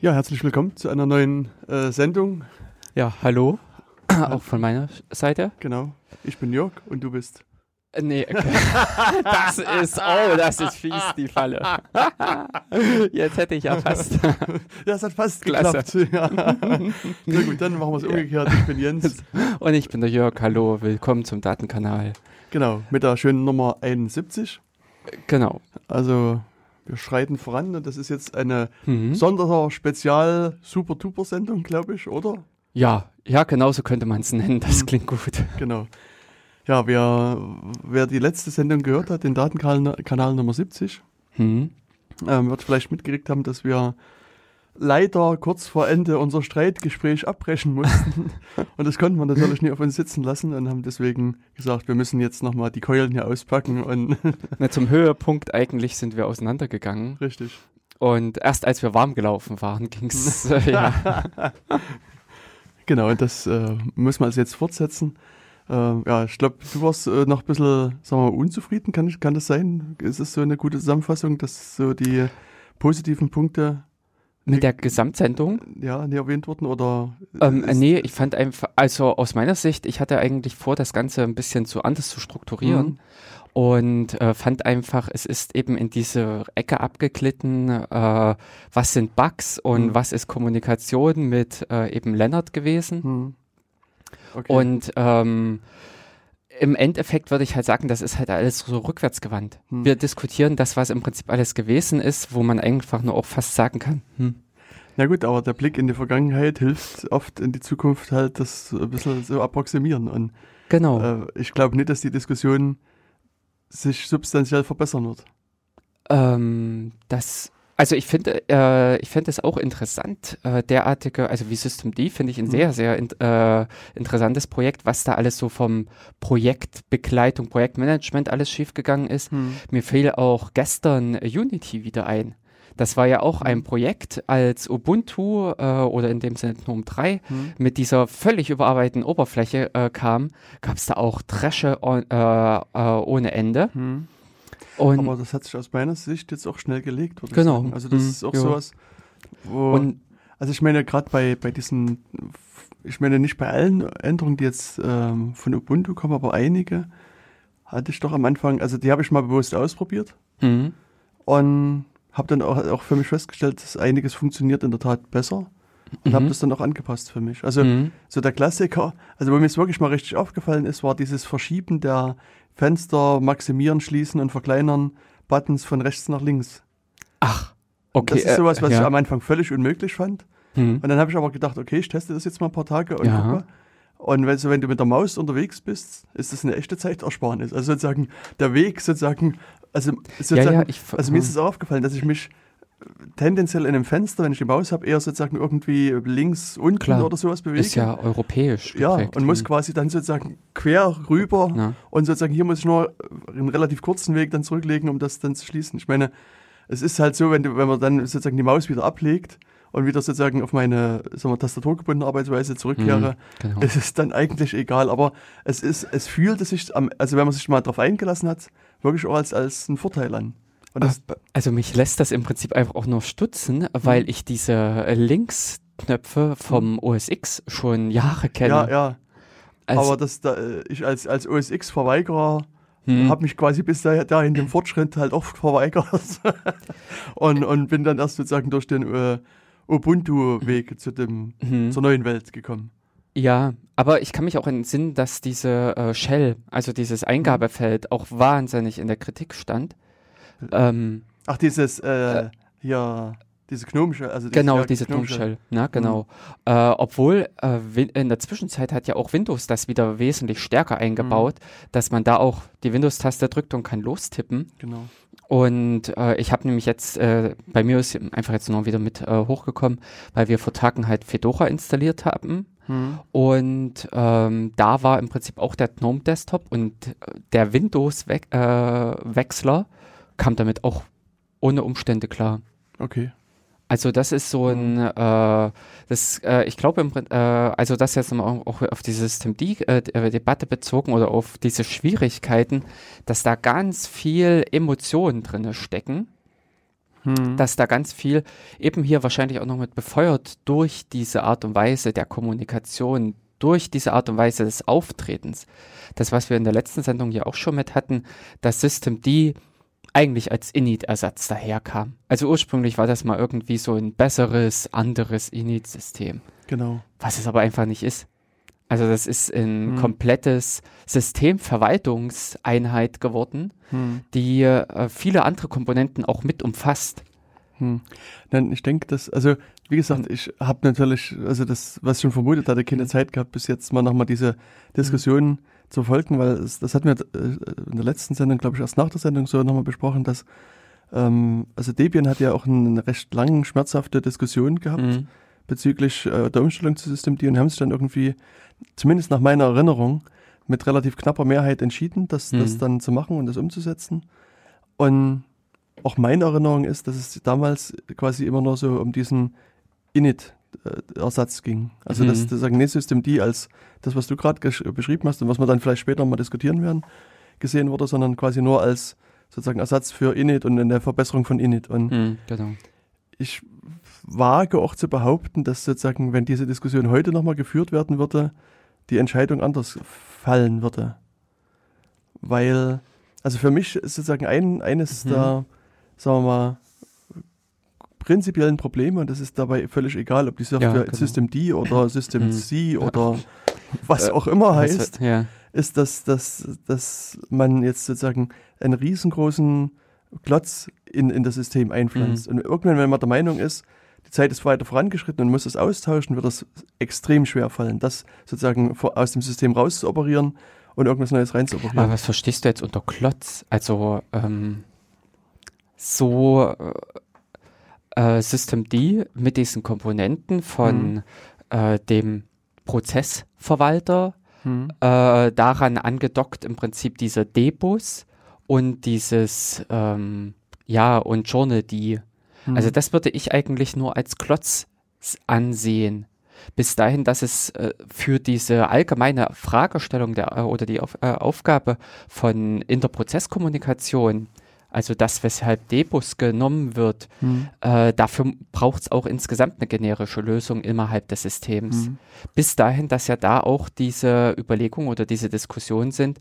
Ja, herzlich willkommen zu einer neuen äh, Sendung. Ja, hallo. Auch von meiner Seite. Genau. Ich bin Jörg und du bist. Äh, Nee, okay. das ist, oh, das ist fies, die Falle. Jetzt hätte ich ja fast. Ja, es hat fast Klasse. geklappt. Ja. Sehr gut, dann machen wir es umgekehrt. Ich bin Jens. Und ich bin der Jörg, hallo, willkommen zum Datenkanal. Genau, mit der schönen Nummer 71. Genau. Also, wir schreiten voran und das ist jetzt eine Mhm. Sonderer Spezial Super Duper Sendung, glaube ich, oder? Ja, ja, genau so könnte man es nennen. Das Mhm. klingt gut. Genau. Ja, wer, wer die letzte Sendung gehört hat, den Datenkanal Kanal Nummer 70, Mhm. ähm, wird vielleicht mitgekriegt haben, dass wir leider kurz vor Ende unser Streitgespräch abbrechen mussten. und das konnten wir natürlich nie auf uns sitzen lassen und haben deswegen gesagt, wir müssen jetzt nochmal die Keulen hier auspacken und Na, zum Höhepunkt eigentlich sind wir auseinandergegangen. richtig. Und erst als wir warm gelaufen waren, ging es. Äh, ja. Genau, und das äh, müssen wir also jetzt fortsetzen. Äh, ja, ich glaube, du warst äh, noch ein bisschen, sagen wir mal, unzufrieden. Kann, kann das sein? Ist es so eine gute Zusammenfassung, dass so die positiven Punkte Mit der Gesamtsendung. ja, nie erwähnt wurden? Oder Ähm, ist- nee, ich fand einfach, also aus meiner Sicht, ich hatte eigentlich vor, das Ganze ein bisschen zu anders zu strukturieren Mhm. und äh, fand einfach, es ist eben in diese Ecke abgeglitten, äh, was sind Bugs und Mhm. was ist Kommunikation mit äh, eben Lennart gewesen. Hm. Okay. Und ähm, im Endeffekt würde ich halt sagen, das ist halt alles so rückwärtsgewandt. Hm. Wir diskutieren das, was im Prinzip alles gewesen ist, wo man einfach nur auch fast sagen kann, hm, Na gut, aber der Blick in die Vergangenheit hilft oft in die Zukunft halt, das so ein bisschen so approximieren. Und genau. äh, ich glaube nicht, dass die Diskussion sich substanziell verbessern wird. Ähm, das, also ich finde, äh, ich finde es auch interessant, äh, derartige, also wie System D finde ich ein Mhm. sehr, sehr in, äh, interessantes Projekt, was da alles so vom Projektbegleitung, Projektmanagement alles schiefgegangen ist. Mir fiel auch gestern Unity wieder ein. Das war ja auch ein Mhm. Projekt, als Ubuntu äh, oder in dem Sinne GNOME 3 Hm. mit dieser völlig überarbeiteten Oberfläche äh, kam, gab es da auch Dresche on, äh, äh, ohne Ende. Hm. Und, Aber das hat sich aus meiner Sicht jetzt auch schnell gelegt, Genau. Also das Hm, ist auch ja. sowas, wo, und also ich meine gerade bei, bei diesen, ich meine nicht bei allen Änderungen, die jetzt ähm, von Ubuntu kommen, aber einige hatte ich doch am Anfang, also die habe ich mal bewusst ausprobiert Mhm. und habe dann auch, auch für mich festgestellt, dass einiges funktioniert in der Tat besser und habe Mhm. das dann auch angepasst für mich. Also Mhm. so der Klassiker, also wo mir es wirklich mal richtig aufgefallen ist, war dieses Verschieben der Fenster, maximieren, schließen und verkleinern Buttons von rechts nach links. Ach, okay. das ist sowas, was äh, ich ja. am Anfang völlig unmöglich fand. Mhm. Und dann habe ich aber gedacht, okay, ich teste das jetzt mal ein paar Tage und Ja. guck mal. Und wenn, so, wenn du mit der Maus unterwegs bist, ist das eine echte Zeitersparnis. Also sozusagen der Weg sozusagen, also sozusagen, Ja, ja, ich, also mir ist es auch aufgefallen, dass ich mich tendenziell in einem Fenster, wenn ich die Maus habe, eher sozusagen irgendwie links unten Klar. oder sowas bewege. ist ja europäisch. Ja, geprägt. und muss quasi dann sozusagen quer rüber Ja. und sozusagen hier muss ich nur einen relativ kurzen Weg dann zurücklegen, um das dann zu schließen. Ich meine, es ist halt so, wenn, wenn man dann sozusagen die Maus wieder ablegt und wieder sozusagen auf meine sagen wir, tastaturgebundene Arbeitsweise zurückkehre, Mhm, genau. ist es dann eigentlich egal. Aber es ist, es fühlte sich, am, also wenn man sich mal darauf eingelassen hat, wirklich auch als, als ein Vorteil an. Das, Äh, Also mich lässt das im Prinzip einfach auch nur stutzen, weil ich diese äh, Linksknöpfe vom OS X schon Jahre kenne. ja, ja. Also, aber das, da, äh, ich als, als OS X-Verweigerer hm, habe mich quasi bis da, dahin dem Fortschritt halt oft verweigert und, und bin dann erst sozusagen durch den äh, Ubuntu-Weg zu dem hm. zur neuen Welt gekommen. Ja, aber ich kann mich auch entsinnen, dass diese äh, Shell, also dieses Eingabefeld, auch wahnsinnig in der Kritik stand. Ähm, Ach, dieses äh, hier, diese gnomische, also diese, genau, ja, diese gnomische. Gnome Shell, na genau. Äh, obwohl äh, in der Zwischenzeit hat ja auch Windows das wieder wesentlich stärker eingebaut, dass man da auch die Windows-Taste drückt und kann lostippen. Genau. Und äh, ich habe nämlich jetzt, äh, bei mir ist einfach jetzt noch wieder mit äh, hochgekommen, weil wir vor Tagen halt Fedora installiert haben. Hm. Und ähm, da war im Prinzip auch der GNOME Desktop und äh, der Windows-Wechsler kam damit auch ohne Umstände klar. Okay. Also das ist so ein, äh, das, äh, ich glaube, äh, also das jetzt mal auch auf diese System-D-Debatte bezogen oder auf diese Schwierigkeiten, dass da ganz viel Emotionen drin stecken. hm. dass da ganz viel eben hier wahrscheinlich auch noch mit befeuert durch diese Art und Weise der Kommunikation, durch diese Art und Weise des Auftretens. Das, was wir in der letzten Sendung ja auch schon mit hatten, das System D eigentlich als Init-Ersatz daherkam. Also ursprünglich war das mal irgendwie so ein besseres, anderes Init-System. Genau. Was es aber einfach nicht ist. Also das ist ein hm. komplettes Systemverwaltungseinheit geworden, hm. die äh, viele andere Komponenten auch mit umfasst. Hm. Nein, ich denke, dass, also wie gesagt, hm. ich habe natürlich, also das, was ich schon vermutet hatte, keine hm. Zeit gehabt, bis jetzt mal nochmal diese Diskussion hm. Zu folgen, weil es, das hatten wir äh, in der letzten Sendung, glaube ich, erst nach der Sendung so nochmal besprochen, dass ähm, also Debian hat ja auch eine recht lange, schmerzhafte Diskussion gehabt bezüglich äh, der Umstellung zu Systemd und haben sich dann irgendwie, zumindest nach meiner Erinnerung, mit relativ knapper Mehrheit entschieden, das, mhm. das dann zu machen und das umzusetzen. Und auch meine Erinnerung ist, dass es damals quasi immer nur so um diesen Init-Ersatz ging. Also mhm. das, das sagen nicht Systemd als das, was du gerade beschrieben hast und was wir dann vielleicht später mal diskutieren werden, gesehen wurde, sondern quasi nur als sozusagen Ersatz für Init und eine Verbesserung von Init. Und mhm, genau. ich wage auch zu behaupten, dass sozusagen, wenn diese Diskussion heute nochmal geführt werden würde, die Entscheidung anders fallen würde. Weil, also für mich ist sozusagen ein, eines mhm. der, sagen wir mal, prinzipiellen Probleme, und das ist dabei völlig egal, ob die Software ja, genau. System D oder System mhm. C oder was äh, auch immer heißt, ja. ist, dass, dass, dass man jetzt sozusagen einen riesengroßen Klotz in, in das System einpflanzt. Mhm. Und irgendwann, wenn man der Meinung ist, die Zeit ist weiter vorangeschritten und muss es austauschen, wird es extrem schwer fallen, das sozusagen aus dem System raus zu operieren und irgendwas Neues rein zu operieren. Aber was verstehst du jetzt unter Klotz? Also ähm, so äh, System D mit diesen Komponenten von hm. äh, dem Prozessverwalter, hm. äh, daran angedockt im Prinzip dieser D-Bus und dieses ähm, ja und Journal D Mhm. Also das würde ich eigentlich nur als Klotz ansehen. Bis dahin, dass es äh, für diese allgemeine Fragestellung der, äh, oder die Auf, äh, Aufgabe von Interprozesskommunikation, also das, weshalb Debus genommen wird, mhm. äh, dafür braucht es auch insgesamt eine generische Lösung innerhalb des Systems. Mhm. Bis dahin, dass ja da auch diese Überlegungen oder diese Diskussionen sind,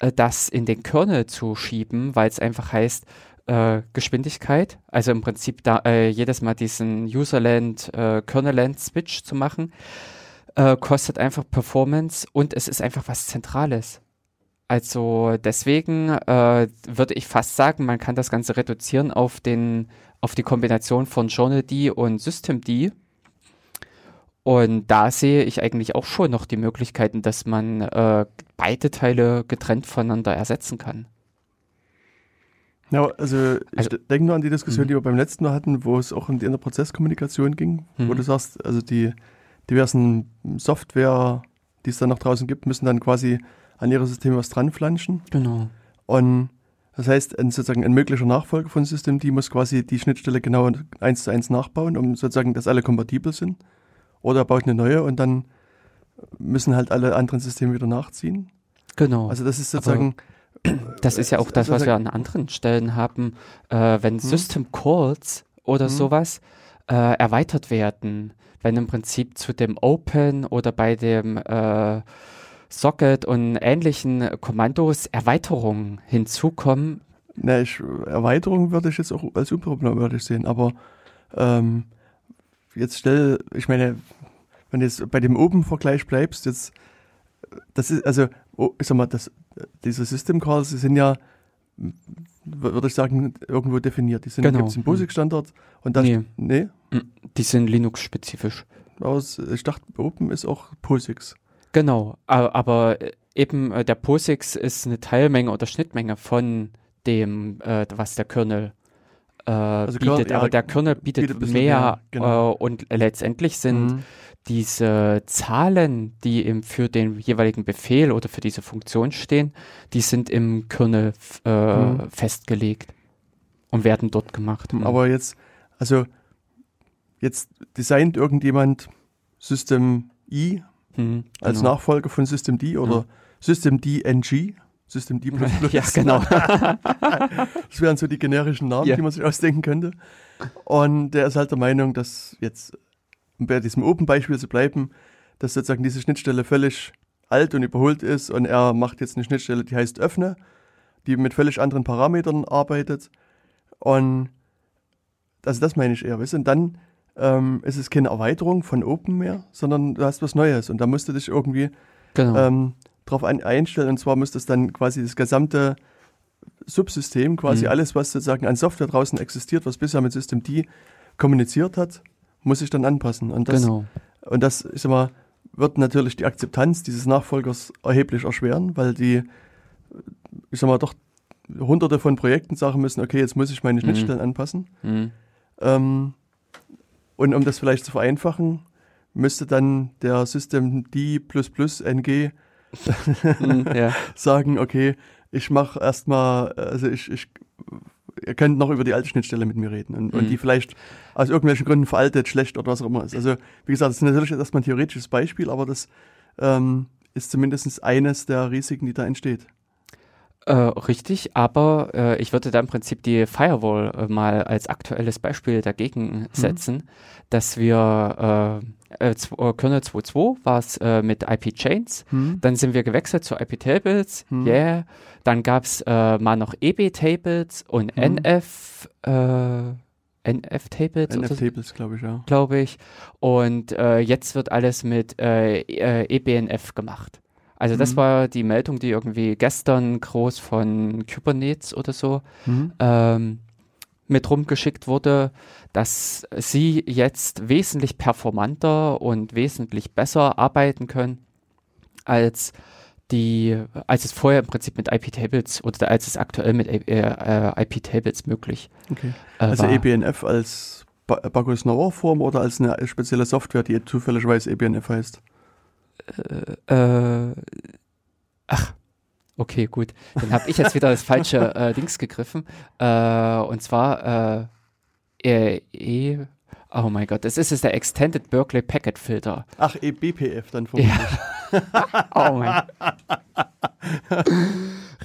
äh, das in den Kernel zu schieben, weil es einfach heißt, äh, Geschwindigkeit, also im Prinzip da äh, jedes Mal diesen Userland, äh, Kernelland Switch zu machen, äh, kostet einfach Performance und es ist einfach was Zentrales. Also deswegen äh, würde ich fast sagen, man kann das Ganze reduzieren auf den auf die Kombination von Journal D und System D. Und da sehe ich eigentlich auch schon noch die Möglichkeiten, dass man äh, beide Teile getrennt voneinander ersetzen kann. Ja, also ich also, denke nur an die Diskussion, mhm. die wir beim letzten Mal hatten, wo es auch um die Interprozesskommunikation ging, mhm. wo du sagst, also die diversen Software, die es dann noch draußen gibt, müssen dann quasi an ihre Systeme was dran flanschen. Genau. Und das heißt, ein, sozusagen ein möglicher Nachfolger von System, die muss quasi die Schnittstelle genau eins zu eins nachbauen, um sozusagen, dass alle kompatibel sind. Oder er baut eine neue und dann müssen halt alle anderen Systeme wieder nachziehen. Genau. Also das ist sozusagen, Aber das ist ja auch das, was wir an anderen Stellen haben, äh, wenn hm. System Calls oder hm. sowas äh, erweitert werden, wenn im Prinzip zu dem Open oder bei dem äh, Socket und ähnlichen Kommandos Erweiterungen hinzukommen. Na, ich, Erweiterung würde ich jetzt auch als unproblematisch sehen, aber ähm, jetzt stell, ich meine, wenn du jetzt bei dem Open-Vergleich bleibst, jetzt, das ist, also, oh, ich sag mal, das, diese System Calls sind ja, würde ich sagen, irgendwo definiert. Die sind genau. gibt im POSIX-Standard und das. Nee. nee. Mm, die sind Linux-spezifisch. Aus, ich dachte, Open ist auch POSIX. Genau, aber eben äh, der POSIX ist eine Teilmenge oder Schnittmenge von dem, äh, was der Kernel äh, also bietet. Kernel, ja, aber der Kernel bietet, bietet mehr, mehr genau. äh, und letztendlich sind mhm diese Zahlen, die im, für den jeweiligen Befehl oder für diese Funktion stehen, die sind im Kernel äh, mhm. festgelegt und werden dort gemacht. Mhm. Aber jetzt, also jetzt designt irgendjemand System I mhm, als genau. Nachfolger von System D oder ja. System D NG System D++. ja, genau. das wären so die generischen Namen, ja. die man sich ausdenken könnte. Und der ist halt der Meinung, dass jetzt, um bei diesem Open-Beispiel zu bleiben, dass sozusagen diese Schnittstelle völlig alt und überholt ist und er macht jetzt eine Schnittstelle, die heißt Öffne, die mit völlig anderen Parametern arbeitet. Und also das meine ich eher, weißt? Und dann ähm, ist es keine Erweiterung von Open mehr, sondern du hast was Neues und da musst du dich irgendwie genau. ähm, drauf ein, einstellen und zwar müsste es dann quasi das gesamte Subsystem, quasi mhm. alles, was sozusagen an Software draußen existiert, was bisher mit System D kommuniziert hat, muss sich dann anpassen. Und das, genau. und das ich sag mal, wird natürlich die Akzeptanz dieses Nachfolgers erheblich erschweren, weil die, ich sag mal, doch hunderte von Projekten sagen müssen, okay, jetzt muss ich meine mhm. Schnittstellen mhm. anpassen. Mhm. Ähm, und um das vielleicht zu vereinfachen, müsste dann der System D NG mhm, ja. sagen, okay, ich mache erstmal, also ich, ich, ihr könnt noch über die alte Schnittstelle mit mir reden und, mhm. und die vielleicht aus irgendwelchen Gründen veraltet, schlecht oder was auch immer ist. Also, wie gesagt, das ist natürlich erstmal ein theoretisches Beispiel, aber das ähm, ist zumindest eines der Risiken, die da entsteht. Äh, richtig, aber äh, ich würde da im Prinzip die Firewall äh, mal als aktuelles Beispiel dagegen mhm. setzen, dass wir äh, äh, äh Kernel 2.2 war es äh, mit IP-Chains, mhm. dann sind wir gewechselt zu IP-Tables, mhm. yeah, dann gab es mal noch EB-Tables und mhm. NF, NF-Tables. NF-Tables, glaube ich, ja. Glaube ich. Und jetzt wird alles mit EBNF gemacht. Also das mhm. war die Meldung, die irgendwie gestern groß von Kubernetes oder so mhm. ähm, mit rumgeschickt wurde, dass sie jetzt wesentlich performanter und wesentlich besser arbeiten können als die, als es vorher im Prinzip mit IP-Tables oder als es aktuell mit äh, äh IP-Tables möglich okay. äh, Also war. EBNF als Bacchus Form oder als eine spezielle Software, die zufälligerweise EBNF heißt? Äh, äh, ach, okay, gut. Dann habe ich jetzt wieder das falsche äh, Dings gegriffen. Äh, und zwar äh, e, Oh mein Gott, das ist es der Extended Berkeley Packet Filter. Ach, eBPF dann vermutlich. Ja. oh mein.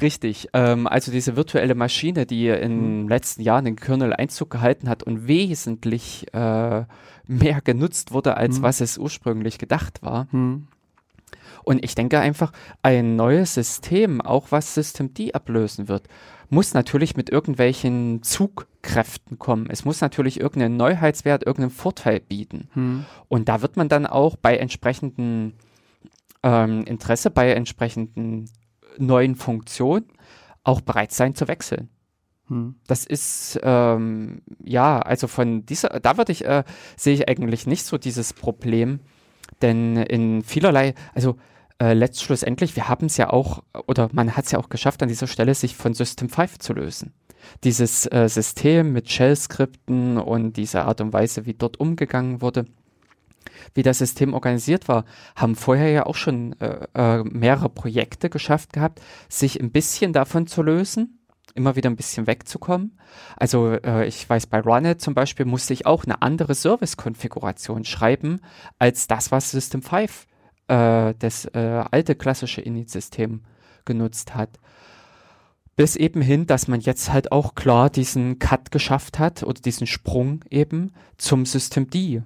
Richtig. Ähm, also diese virtuelle Maschine, die in den mhm. letzten Jahren in Kernel Einzug gehalten hat und wesentlich äh, mehr genutzt wurde, als mhm. was es ursprünglich gedacht war. Mhm. Und ich denke einfach, ein neues System, auch was System D ablösen wird, muss natürlich mit irgendwelchen Zugkräften kommen. Es muss natürlich irgendeinen Neuheitswert, irgendeinen Vorteil bieten. Hm. Und da wird man dann auch bei entsprechendem ähm, Interesse, bei entsprechenden neuen Funktionen auch bereit sein zu wechseln. Hm. Das ist, ähm, ja, also von dieser, da würde ich, äh, sehe ich eigentlich nicht so dieses Problem, denn in vielerlei, also äh, letztschlussendlich, wir haben es ja auch, oder man hat es ja auch geschafft, an dieser Stelle sich von System 5 zu lösen. Dieses äh, System mit Shell-Skripten und diese Art und Weise, wie dort umgegangen wurde, wie das System organisiert war, haben vorher ja auch schon äh, äh, mehrere Projekte geschafft gehabt, sich ein bisschen davon zu lösen, immer wieder ein bisschen wegzukommen. Also äh, ich weiß, bei Runit zum Beispiel musste ich auch eine andere Service-Konfiguration schreiben als das, was System 5 äh, das äh, alte klassische Init-System genutzt hat. Bis eben hin, dass man jetzt halt auch klar diesen Cut geschafft hat oder diesen Sprung eben zum System D.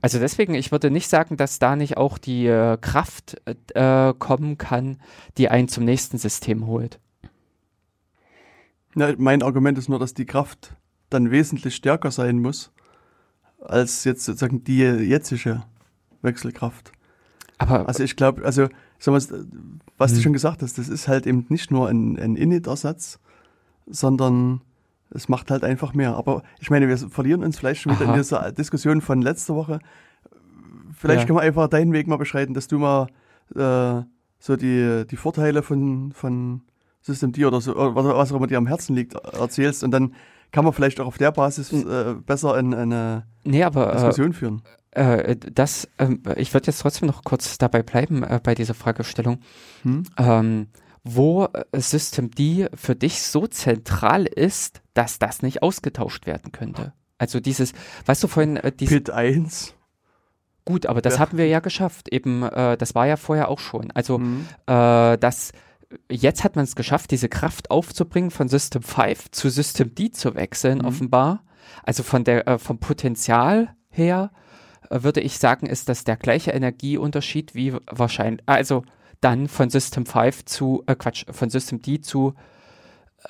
Also deswegen, ich würde nicht sagen, dass da nicht auch die äh, Kraft äh, kommen kann, die einen zum nächsten System holt. Ja, mein Argument ist nur, dass die Kraft dann wesentlich stärker sein muss als jetzt sozusagen die jetzige Wechselkraft. Aber also ich glaube, also sag mal, was hm. du schon gesagt hast, das ist halt eben nicht nur ein, ein Init-Ersatz, sondern es macht halt einfach mehr. Aber ich meine, wir verlieren uns vielleicht schon wieder Aha. in dieser Diskussion von letzter Woche. Vielleicht ja. können wir einfach deinen Weg mal beschreiten, dass du mal äh, so die, die Vorteile von, von System D oder so, oder was auch immer dir am Herzen liegt, erzählst und dann kann man vielleicht auch auf der Basis äh, besser in, eine nee, aber, äh, Diskussion führen. Äh, das, ähm, ich würde jetzt trotzdem noch kurz dabei bleiben äh, bei dieser Fragestellung. Hm? Ähm, wo äh, System D für dich so zentral ist, dass das nicht ausgetauscht werden könnte. Also dieses, weißt du vorhin, äh, dieses, Pit 1. Gut, aber das ja. haben wir ja geschafft. Eben, äh, das war ja vorher auch schon. Also, mhm. äh, dass jetzt hat man es geschafft, diese Kraft aufzubringen, von System 5 zu System D zu wechseln, mhm. offenbar. Also von der, äh, vom Potenzial her äh, würde ich sagen, ist das der gleiche Energieunterschied wie wahrscheinlich, also dann von System 5 zu, äh, Quatsch, von System D zu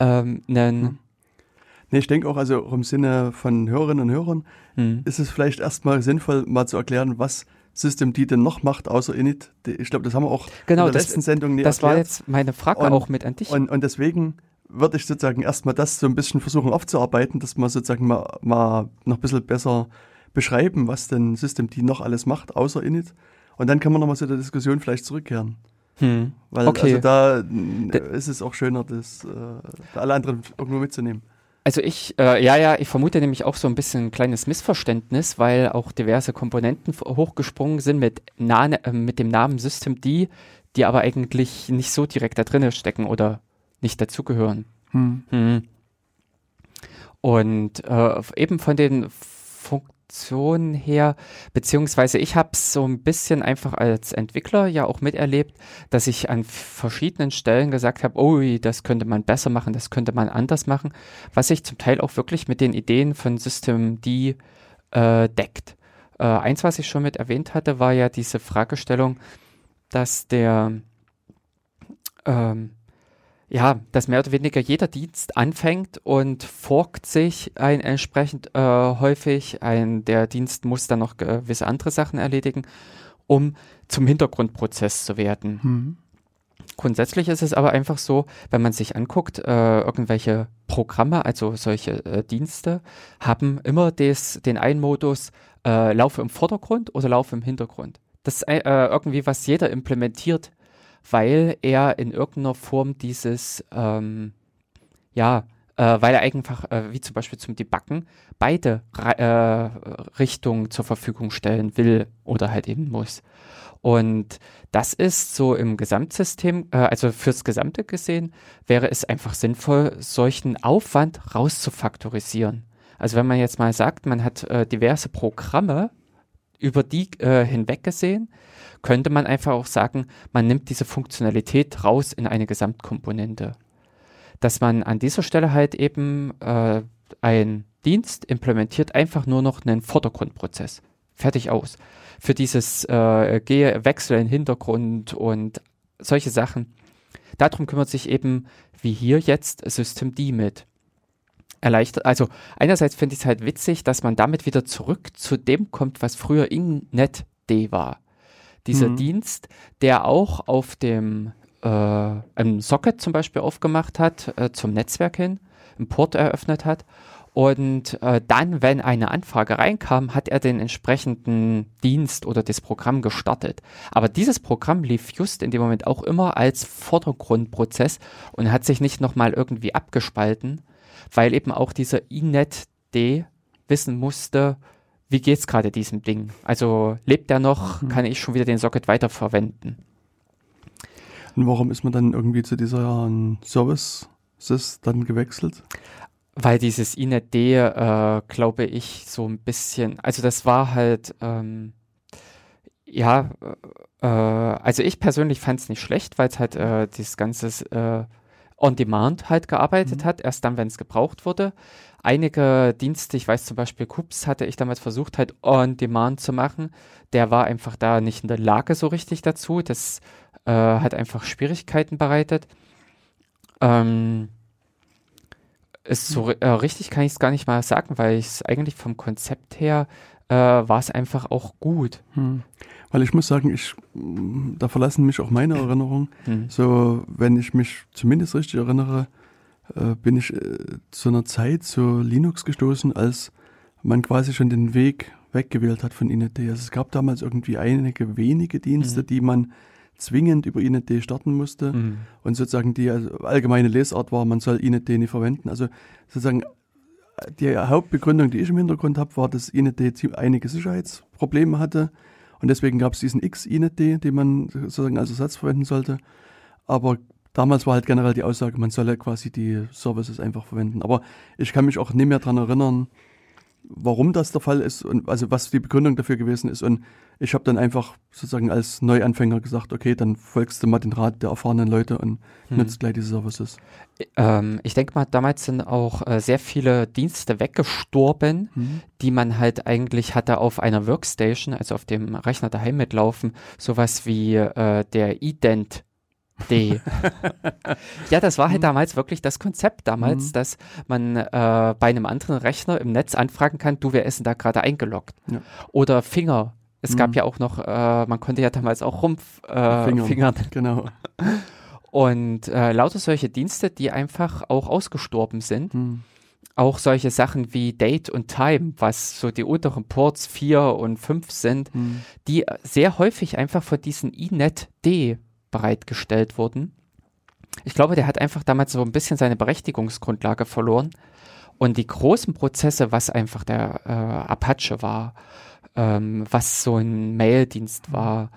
ähm, einen. Mhm. Nee, ich denke auch, also im Sinne von Hörerinnen und Hörern, mhm. ist es vielleicht erstmal sinnvoll, mal zu erklären, was System D denn noch macht, außer Init. Ich glaube, das haben wir auch genau, in der das, letzten Sendung nie Das erklärt. war jetzt meine Frage und, auch mit an dich. Und, und deswegen würde ich sozusagen erstmal das so ein bisschen versuchen aufzuarbeiten, dass wir sozusagen mal, mal noch ein bisschen besser beschreiben, was denn System D noch alles macht, außer Init. Und dann kann man nochmal zu der Diskussion vielleicht zurückkehren. Hm. Weil okay. also da ist es auch schöner, das, äh, alle anderen irgendwo mitzunehmen. Also ich, äh, ja, ja, ich vermute nämlich auch so ein bisschen ein kleines Missverständnis, weil auch diverse Komponenten hochgesprungen sind mit, Na äh, mit dem Namen System D, die aber eigentlich nicht so direkt da drin stecken oder nicht dazugehören. Hm. Hm. Und äh, eben von den Funk Funktion her, beziehungsweise ich habe es so ein bisschen einfach als Entwickler ja auch miterlebt, dass ich an verschiedenen Stellen gesagt habe, oh, das könnte man besser machen, das könnte man anders machen, was sich zum Teil auch wirklich mit den Ideen von System D äh, deckt. Äh, eins, was ich schon mit erwähnt hatte, war ja diese Fragestellung, dass der ähm, ja, dass mehr oder weniger jeder Dienst anfängt und forkt sich ein entsprechend äh, häufig. Ein, der Dienst muss dann noch gewisse andere Sachen erledigen, um zum Hintergrundprozess zu werden. Mhm. Grundsätzlich ist es aber einfach so, wenn man sich anguckt, äh, irgendwelche Programme, also solche äh, Dienste, haben immer des, den einen Modus, äh, laufe im Vordergrund oder laufe im Hintergrund. Das ist äh, irgendwie, was jeder implementiert weil er in irgendeiner Form dieses, ähm, ja, äh, weil er einfach, äh, wie zum Beispiel zum Debuggen, beide äh, Richtungen zur Verfügung stellen will oder halt eben muss. Und das ist so im Gesamtsystem, äh, also fürs Gesamte gesehen, wäre es einfach sinnvoll, solchen Aufwand rauszufaktorisieren. Also wenn man jetzt mal sagt, man hat äh, diverse Programme über die äh, hinweg gesehen, könnte man einfach auch sagen, man nimmt diese Funktionalität raus in eine Gesamtkomponente. Dass man an dieser Stelle halt eben äh, ein Dienst implementiert einfach nur noch einen Vordergrundprozess. Fertig aus. Für dieses äh, Gehe, Wechsel in Hintergrund und solche Sachen. Darum kümmert sich eben, wie hier jetzt, System D mit. Erleichtert, also einerseits finde ich es halt witzig, dass man damit wieder zurück zu dem kommt, was früher Innet D war dieser mhm. Dienst, der auch auf dem äh, einem Socket zum Beispiel aufgemacht hat, äh, zum Netzwerk hin, einen Port eröffnet hat. Und äh, dann, wenn eine Anfrage reinkam, hat er den entsprechenden Dienst oder das Programm gestartet. Aber dieses Programm lief just in dem Moment auch immer als Vordergrundprozess und hat sich nicht nochmal irgendwie abgespalten, weil eben auch dieser Inet-D wissen musste, wie geht es gerade diesem Ding? Also lebt er noch? Mhm. Kann ich schon wieder den Socket weiterverwenden? Und warum ist man dann irgendwie zu dieser ähm, Services dann gewechselt? Weil dieses INET D, äh, glaube ich, so ein bisschen, also das war halt, ähm, ja, äh, also ich persönlich fand es nicht schlecht, weil es halt äh, dieses ganze äh, On-Demand halt gearbeitet mhm. hat, erst dann, wenn es gebraucht wurde einige Dienste, ich weiß zum Beispiel Kups hatte ich damals versucht halt on demand zu machen. Der war einfach da nicht in der Lage so richtig dazu. Das äh, hat einfach Schwierigkeiten bereitet. Ähm, ist so äh, richtig kann ich es gar nicht mal sagen, weil ich es eigentlich vom Konzept her äh, war es einfach auch gut. Hm. Weil ich muss sagen, ich, da verlassen mich auch meine Erinnerungen. Hm. So, wenn ich mich zumindest richtig erinnere, äh, bin ich äh, zu einer Zeit zu Linux gestoßen, als man quasi schon den Weg weggewählt hat von INET. Also es gab damals irgendwie einige wenige Dienste, mhm. die man zwingend über INET starten musste mhm. und sozusagen die also allgemeine Lesart war, man soll INET nicht verwenden. Also sozusagen die Hauptbegründung, die ich im Hintergrund habe, war, dass INET einige Sicherheitsprobleme hatte und deswegen gab es diesen X-INET, den man sozusagen als Ersatz verwenden sollte. Aber damals war halt generell die Aussage, man solle quasi die Services einfach verwenden. Aber ich kann mich auch nicht mehr daran erinnern, warum das der Fall ist und also was die Begründung dafür gewesen ist. Und ich habe dann einfach sozusagen als Neuanfänger gesagt, okay, dann folgst du mal den Rat der erfahrenen Leute und hm. nutzt gleich diese Services. Ähm, ich denke mal, damals sind auch äh, sehr viele Dienste weggestorben, hm. die man halt eigentlich hatte auf einer Workstation, also auf dem Rechner daheim mitlaufen. Sowas wie äh, der Ident D. ja, das war halt mhm. damals wirklich das Konzept damals, mhm. dass man äh, bei einem anderen Rechner im Netz anfragen kann, du, wer ist denn da gerade eingeloggt? Ja. Oder Finger. Es mhm. gab ja auch noch, äh, man konnte ja damals auch Rumpf äh, Fingern. Fingern. Genau. Und äh, lauter solche Dienste, die einfach auch ausgestorben sind. Mhm. Auch solche Sachen wie Date und Time, was so die unteren Ports 4 und 5 sind, mhm. die sehr häufig einfach von diesen INET-D bereitgestellt wurden. Ich glaube, der hat einfach damals so ein bisschen seine Berechtigungsgrundlage verloren. Und die großen Prozesse, was einfach der äh, Apache war, ähm, was so ein Maildienst war,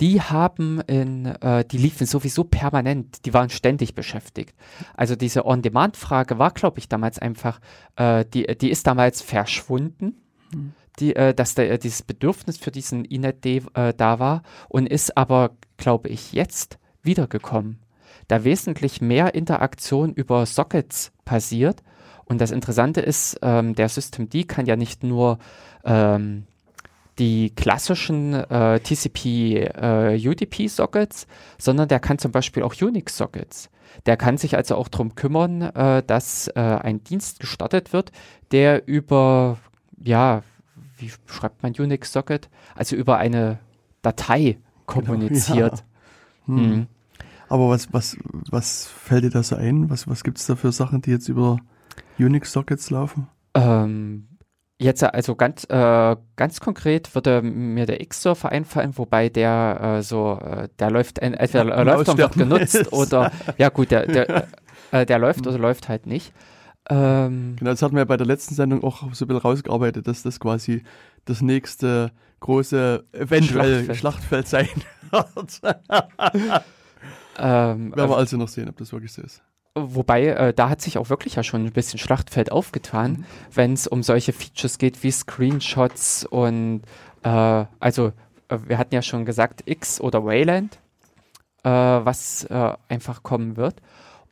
die haben in, äh, die liefen sowieso permanent, die waren ständig beschäftigt. Also diese On-Demand-Frage war, glaube ich, damals einfach, äh, die, die ist damals verschwunden. Mhm. Die, äh, dass da, dieses Bedürfnis für diesen Inet äh, da war und ist aber glaube ich, jetzt wiedergekommen, da wesentlich mehr Interaktion über Sockets passiert. Und das Interessante ist, ähm, der Systemd kann ja nicht nur ähm, die klassischen äh, TCP-UDP-Sockets, äh, sondern der kann zum Beispiel auch Unix-Sockets. Der kann sich also auch darum kümmern, äh, dass äh, ein Dienst gestartet wird, der über, ja, wie schreibt man Unix-Socket? Also über eine Datei kommuniziert. Genau, ja. hm. Hm. Aber was, was, was fällt dir da so ein? Was, was gibt es da für Sachen, die jetzt über Unix-Sockets laufen? Ähm, jetzt also ganz, äh, ganz konkret würde mir der X-Surfer einfallen, wobei der äh, so, äh, der läuft entweder ja, läuft und wird genutzt ist. oder ja gut, der, der, äh, der läuft oder läuft halt nicht. Ähm, genau, das hatten wir ja bei der letzten Sendung auch so ein bisschen rausgearbeitet, dass das quasi das nächste große eventuell Schlachtfeld, Schlachtfeld sein wird. ähm, Werden wir also noch sehen, ob das wirklich so ist. Wobei, äh, da hat sich auch wirklich ja schon ein bisschen Schlachtfeld aufgetan, mhm. wenn es um solche Features geht wie Screenshots und äh, also äh, wir hatten ja schon gesagt X oder Wayland, äh, was äh, einfach kommen wird.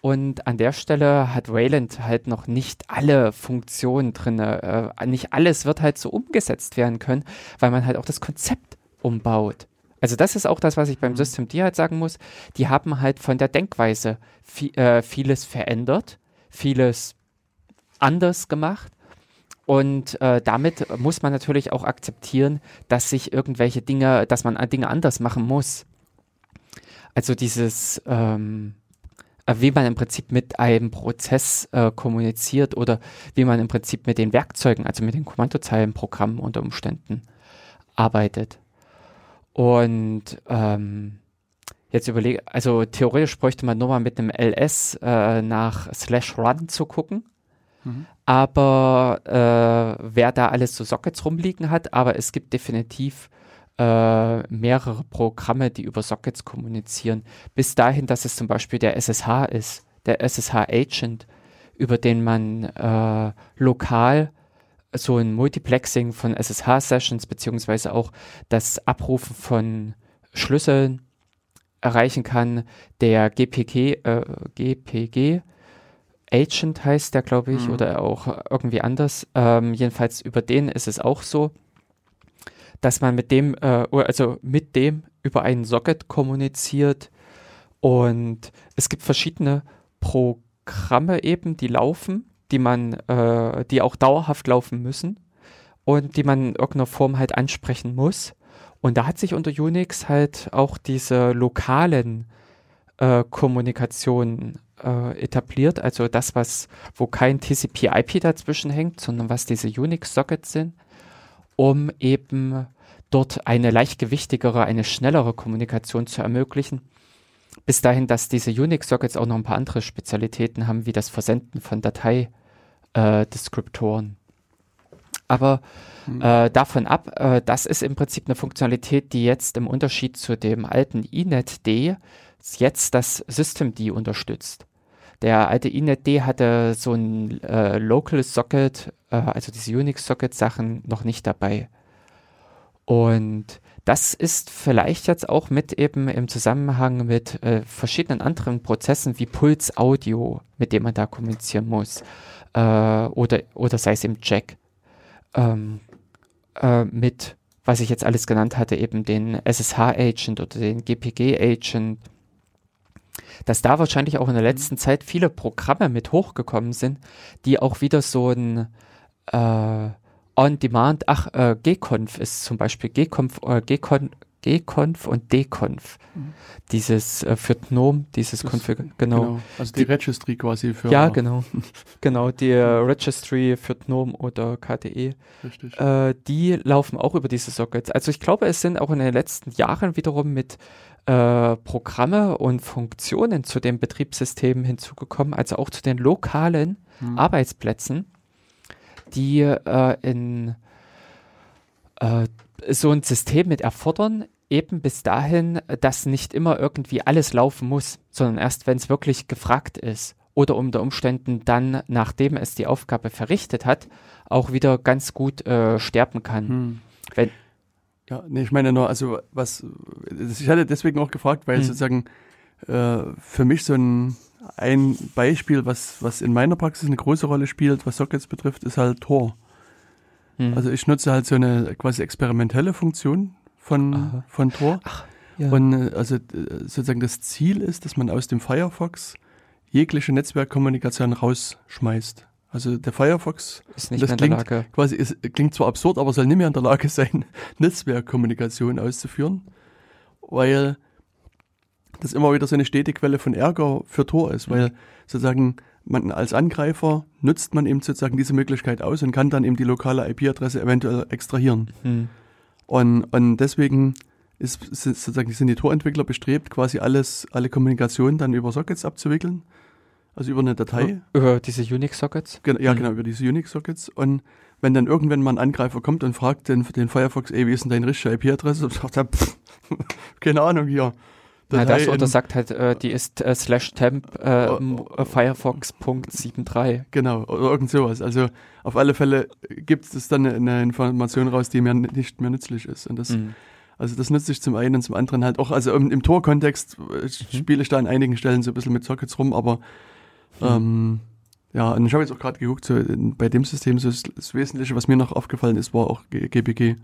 Und an der Stelle hat Wayland halt noch nicht alle Funktionen drin. Äh, nicht alles wird halt so umgesetzt werden können, weil man halt auch das Konzept umbaut. Also das ist auch das, was ich beim mhm. Systemd halt sagen muss. Die haben halt von der Denkweise viel, äh, vieles verändert, vieles anders gemacht. Und äh, damit muss man natürlich auch akzeptieren, dass sich irgendwelche Dinge, dass man Dinge anders machen muss. Also dieses ähm, äh, wie man im Prinzip mit einem Prozess äh, kommuniziert oder wie man im Prinzip mit den Werkzeugen, also mit den Kommandozeilenprogrammen unter Umständen arbeitet. Und ähm, jetzt überlege, also theoretisch bräuchte man nur mal mit einem LS äh, nach slash run zu gucken. Mhm. Aber äh, wer da alles so Sockets rumliegen hat, aber es gibt definitiv äh, mehrere Programme, die über Sockets kommunizieren, bis dahin, dass es zum Beispiel der SSH ist, der SSH-Agent, über den man äh, lokal so ein Multiplexing von SSH-Sessions beziehungsweise auch das Abrufen von Schlüsseln erreichen kann. Der GPG, äh, GPG Agent heißt der, glaube ich, mhm. oder auch irgendwie anders. Ähm, jedenfalls über den ist es auch so dass man mit dem, äh, also mit dem über einen Socket kommuniziert. Und es gibt verschiedene Programme eben, die laufen, die man, äh, die auch dauerhaft laufen müssen und die man in irgendeiner Form halt ansprechen muss. Und da hat sich unter Unix halt auch diese lokalen äh, Kommunikationen äh, etabliert, also das, was, wo kein TCP-IP dazwischen hängt, sondern was diese Unix-Sockets sind um eben dort eine leichtgewichtigere, eine schnellere Kommunikation zu ermöglichen. Bis dahin, dass diese Unix-Sockets auch noch ein paar andere Spezialitäten haben, wie das Versenden von Dateideskriptoren. Äh, Aber mhm. äh, davon ab, äh, das ist im Prinzip eine Funktionalität, die jetzt im Unterschied zu dem alten INET-D jetzt das Systemd unterstützt. Der alte INET-D hatte so ein äh, Local Socket äh, also diese Unix-Socket-Sachen, noch nicht dabei. Und das ist vielleicht jetzt auch mit eben im Zusammenhang mit äh, verschiedenen anderen Prozessen wie Puls Audio, mit dem man da kommunizieren muss, äh, oder, oder sei es im Jack, ähm, äh, mit, was ich jetzt alles genannt hatte, eben den SSH-Agent oder den GPG-Agent, dass da wahrscheinlich auch in der letzten Zeit viele Programme mit hochgekommen sind, die auch wieder so ein äh, On-Demand, ach, äh, Gconf ist zum Beispiel Gconf, äh, Gcon, Gconf und Dconf. Mhm. Dieses äh, für GNOME, dieses Config, genau. genau. Also die, die, Registry quasi für. Ja, genau. genau, die äh, Registry für GNOME oder KDE. Richtig. Äh, die laufen auch über diese Sockets. Also ich glaube, es sind auch in den letzten Jahren wiederum mit äh, Programme und Funktionen zu dem Betriebssystem hinzugekommen, also auch zu den lokalen mhm. Arbeitsplätzen die äh, in äh, so ein System mit erfordern, eben bis dahin, dass nicht immer irgendwie alles laufen muss, sondern erst, wenn es wirklich gefragt ist oder unter Umständen dann, nachdem es die Aufgabe verrichtet hat, auch wieder ganz gut äh, sterben kann. Hm. Wenn, ja, nee, ich meine nur, also was, ich hatte deswegen auch gefragt, weil hm. sozusagen äh, für mich so ein ein Beispiel, was, was in meiner Praxis eine große Rolle spielt, was Sockets betrifft, ist halt Tor. Hm. Also ich nutze halt so eine quasi experimentelle Funktion von, von Tor. Ach, ja. Und äh, also äh, sozusagen das Ziel ist, dass man aus dem Firefox jegliche Netzwerkkommunikation rausschmeißt. Also der Firefox ist nicht das mehr in klingt, der Lage. Quasi ist, klingt zwar absurd, aber soll nicht mehr in der Lage sein, Netzwerkkommunikation auszuführen, weil das immer wieder so eine stete Quelle von Ärger für Tor ist, weil sozusagen man als Angreifer nutzt man eben sozusagen diese Möglichkeit aus und kann dann eben die lokale IP-Adresse eventuell extrahieren. Mhm. Und, und deswegen ist, sozusagen sind die Tor-Entwickler bestrebt, quasi alles, alle Kommunikation dann über Sockets abzuwickeln. Also über eine Datei. Über diese Unix-Sockets? Ja, mhm. genau, über diese Unix-Sockets. Und wenn dann irgendwann mal ein Angreifer kommt und fragt den, den Firefox, ey, wie ist denn deine richtige IP-Adresse? Und sagt er, pff, keine Ahnung hier. Na, das oder sagt halt, äh, die ist äh, slash temp äh, oh, oh, Firefox.73. Genau, oder irgend sowas. Also auf alle Fälle gibt es dann eine Information raus, die mir nicht mehr nützlich ist. Und das, mhm. also das nutze ich zum einen und zum anderen halt auch. Also im, im Tor-Kontext äh, mhm. spiele ich da an einigen Stellen so ein bisschen mit Sockets rum, aber mhm. ähm, ja, und ich habe jetzt auch gerade geguckt, so bei dem System, so das, Wesentliche, was mir noch aufgefallen ist, war auch GPG,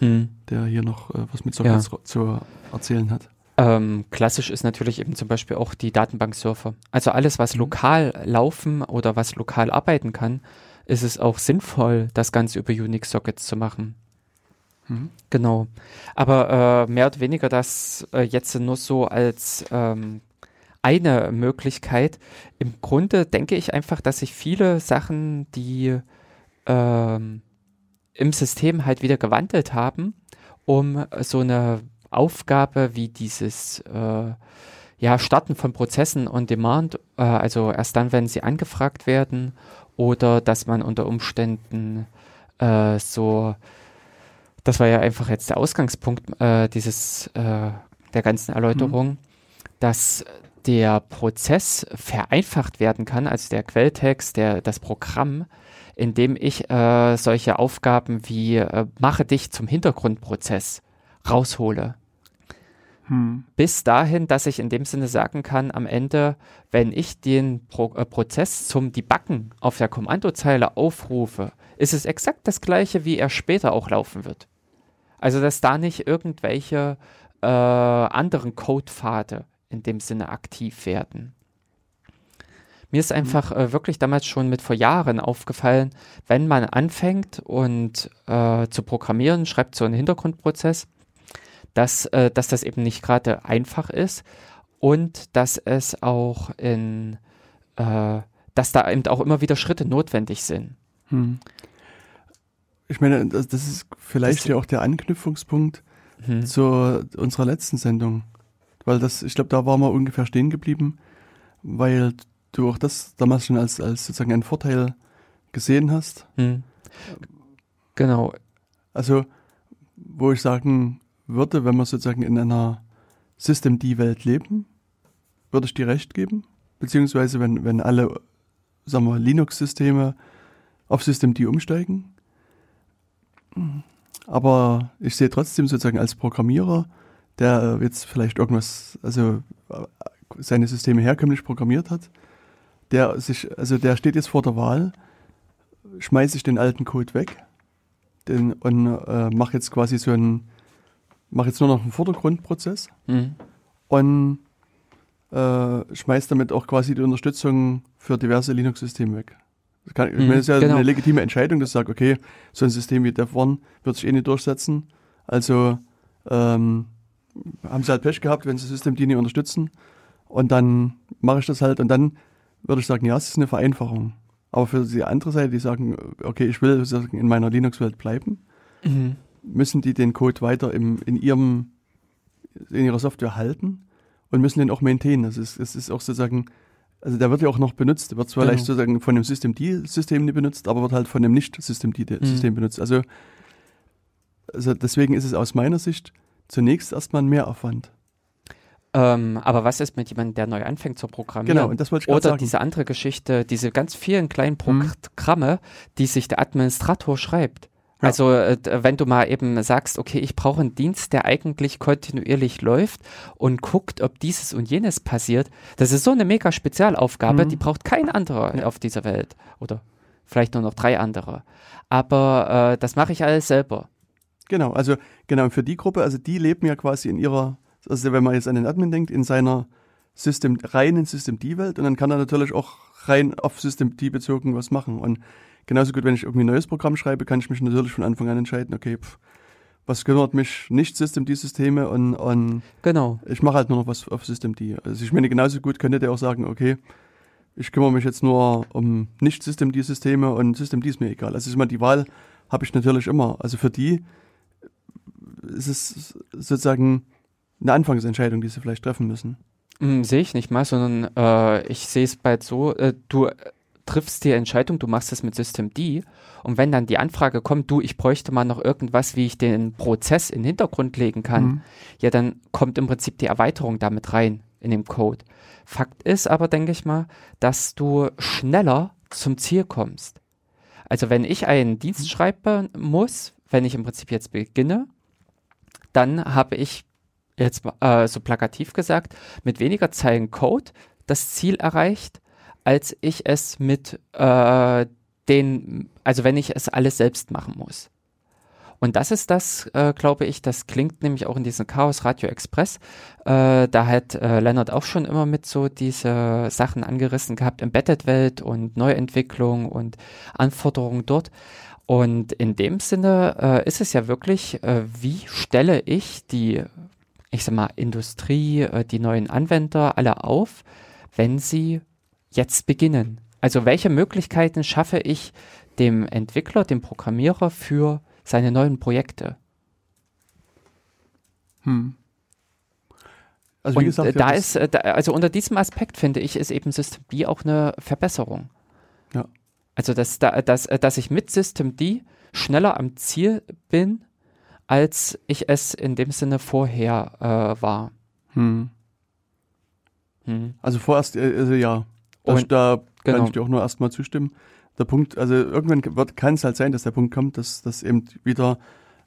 mhm. der hier noch äh, was mit Sockets ja. zu erzählen hat. Ähm, klassisch ist natürlich eben zum Beispiel auch die Datenbanksurfer. Also alles, was mhm. lokal laufen oder was lokal arbeiten kann, ist es auch sinnvoll, das Ganze über Unix-Sockets zu machen. Mhm. Genau. Aber äh, mehr oder weniger das äh, jetzt nur so als ähm, eine Möglichkeit. Im Grunde denke ich einfach, dass sich viele Sachen, die ähm, im System halt wieder gewandelt haben, um so eine Aufgabe wie dieses äh, ja, Starten von Prozessen on Demand, äh, also erst dann, wenn sie angefragt werden, oder dass man unter Umständen äh, so, das war ja einfach jetzt der Ausgangspunkt äh, dieses äh, der ganzen Erläuterung, mhm. dass der Prozess vereinfacht werden kann, also der Quelltext, der, das Programm, indem ich äh, solche Aufgaben wie äh, mache dich zum Hintergrundprozess raushole. Hm. Bis dahin, dass ich in dem Sinne sagen kann, am Ende, wenn ich den Pro äh, Prozess zum Debuggen auf der Kommandozeile aufrufe, ist es exakt das gleiche, wie er später auch laufen wird. Also, dass da nicht irgendwelche äh, anderen Codepfade in dem Sinne aktiv werden. Mir ist hm. einfach äh, wirklich damals schon mit vor Jahren aufgefallen, wenn man anfängt und äh, zu programmieren, schreibt so einen Hintergrundprozess, dass, äh, dass das eben nicht gerade einfach ist und dass es auch in, äh, dass da eben auch immer wieder Schritte notwendig sind. Hm. Ich meine, das, das ist vielleicht das ja auch der Anknüpfungspunkt hm. zu unserer letzten Sendung. Weil das, ich glaube, da waren wir ungefähr stehen geblieben, weil du auch das damals schon als, als sozusagen einen Vorteil gesehen hast. Hm. Genau. Also, wo ich sagen würde, wenn wir sozusagen in einer System-D-Welt leben, würde ich dir recht geben. Beziehungsweise wenn, wenn alle, sagen wir, Linux-Systeme auf Systemd umsteigen. Aber ich sehe trotzdem sozusagen als Programmierer, der jetzt vielleicht irgendwas, also seine Systeme herkömmlich programmiert hat, der sich, also der steht jetzt vor der Wahl, schmeiße ich den alten Code weg den, und äh, mache jetzt quasi so einen, mache jetzt nur noch einen Vordergrundprozess mhm. und äh, schmeißt damit auch quasi die Unterstützung für diverse Linux-Systeme weg. Das, kann, mhm, das ist ja genau. eine legitime Entscheidung, dass ich sage, okay, so ein System wie DevOne wird sich eh nicht durchsetzen. Also ähm, haben sie halt Pech gehabt, wenn sie System die nicht unterstützen. Und dann mache ich das halt und dann würde ich sagen, ja, es ist eine Vereinfachung. Aber für die andere Seite, die sagen, okay, ich will in meiner Linux-Welt bleiben, mhm. Müssen die den Code weiter im, in ihrem, in ihrer Software halten und müssen den auch maintainen. Das ist, es ist auch sozusagen, also der wird ja auch noch benutzt. Der wird zwar genau. leicht sozusagen von dem System-D-System nicht benutzt, aber wird halt von dem Nicht-System-D-System mhm. benutzt. Also, also deswegen ist es aus meiner Sicht zunächst erstmal ein Mehraufwand. Ähm, aber was ist mit jemandem, der neu anfängt zu programmieren? Genau, und das wollte ich Oder sagen. diese andere Geschichte, diese ganz vielen kleinen mhm. Programme, mhm. die sich der Administrator schreibt. Ja. Also äh, wenn du mal eben sagst, okay, ich brauche einen Dienst, der eigentlich kontinuierlich läuft und guckt, ob dieses und jenes passiert, das ist so eine mega Spezialaufgabe, mhm. die braucht kein anderer ja. auf dieser Welt. Oder vielleicht nur noch drei andere. Aber äh, das mache ich alles selber. Genau, also genau, für die Gruppe, also die leben ja quasi in ihrer also wenn man jetzt an den Admin denkt, in seiner System, reinen System-D-Welt und dann kann er natürlich auch rein auf System-D bezogen was machen. Und genauso gut, wenn ich irgendwie ein neues Programm schreibe, kann ich mich natürlich von Anfang an entscheiden, okay, pff, was kümmert mich nicht System-D-Systeme und, und genau. ich mache halt nur noch was auf System-D. Also ich meine, genauso gut könnte der auch sagen, okay, ich kümmere mich jetzt nur um nicht System-D-Systeme und System-D ist mir egal. Also ich meine, die Wahl habe ich natürlich immer. Also für die ist es sozusagen eine Anfangsentscheidung, die sie vielleicht treffen müssen. Hm, sehe ich nicht mal, sondern äh, ich sehe es bald so, äh, du triffst die Entscheidung, du machst es mit System D und wenn dann die Anfrage kommt, du, ich bräuchte mal noch irgendwas, wie ich den Prozess in den Hintergrund legen kann, mhm. ja, dann kommt im Prinzip die Erweiterung damit rein in dem Code. Fakt ist aber, denke ich mal, dass du schneller zum Ziel kommst. Also wenn ich einen Dienst mhm. schreiben muss, wenn ich im Prinzip jetzt beginne, dann habe ich jetzt äh, so plakativ gesagt, mit weniger Zeilen Code das Ziel erreicht, als ich es mit äh, den, also wenn ich es alles selbst machen muss. Und das ist das, äh, glaube ich, das klingt nämlich auch in diesem Chaos Radio Express. Äh, da hat äh, Leonard auch schon immer mit so diese Sachen angerissen gehabt, Embedded-Welt und Neuentwicklung und Anforderungen dort. Und in dem Sinne äh, ist es ja wirklich, äh, wie stelle ich die ich sag mal, Industrie, äh, die neuen Anwender alle auf, wenn sie jetzt beginnen? Also welche Möglichkeiten schaffe ich dem Entwickler, dem Programmierer für seine neuen Projekte? Hm. Also, wie Und gesagt, da ist, äh, da, also unter diesem Aspekt finde ich, ist eben System D auch eine Verbesserung. Ja. Also, dass, dass, dass ich mit System D schneller am Ziel bin, als ich es in dem Sinne vorher äh, war. Hm. Hm. Also vorerst, äh, also ja, das, Und, da genau. kann ich dir auch nur erstmal zustimmen. Der Punkt, also irgendwann kann es halt sein, dass der Punkt kommt, dass das eben wieder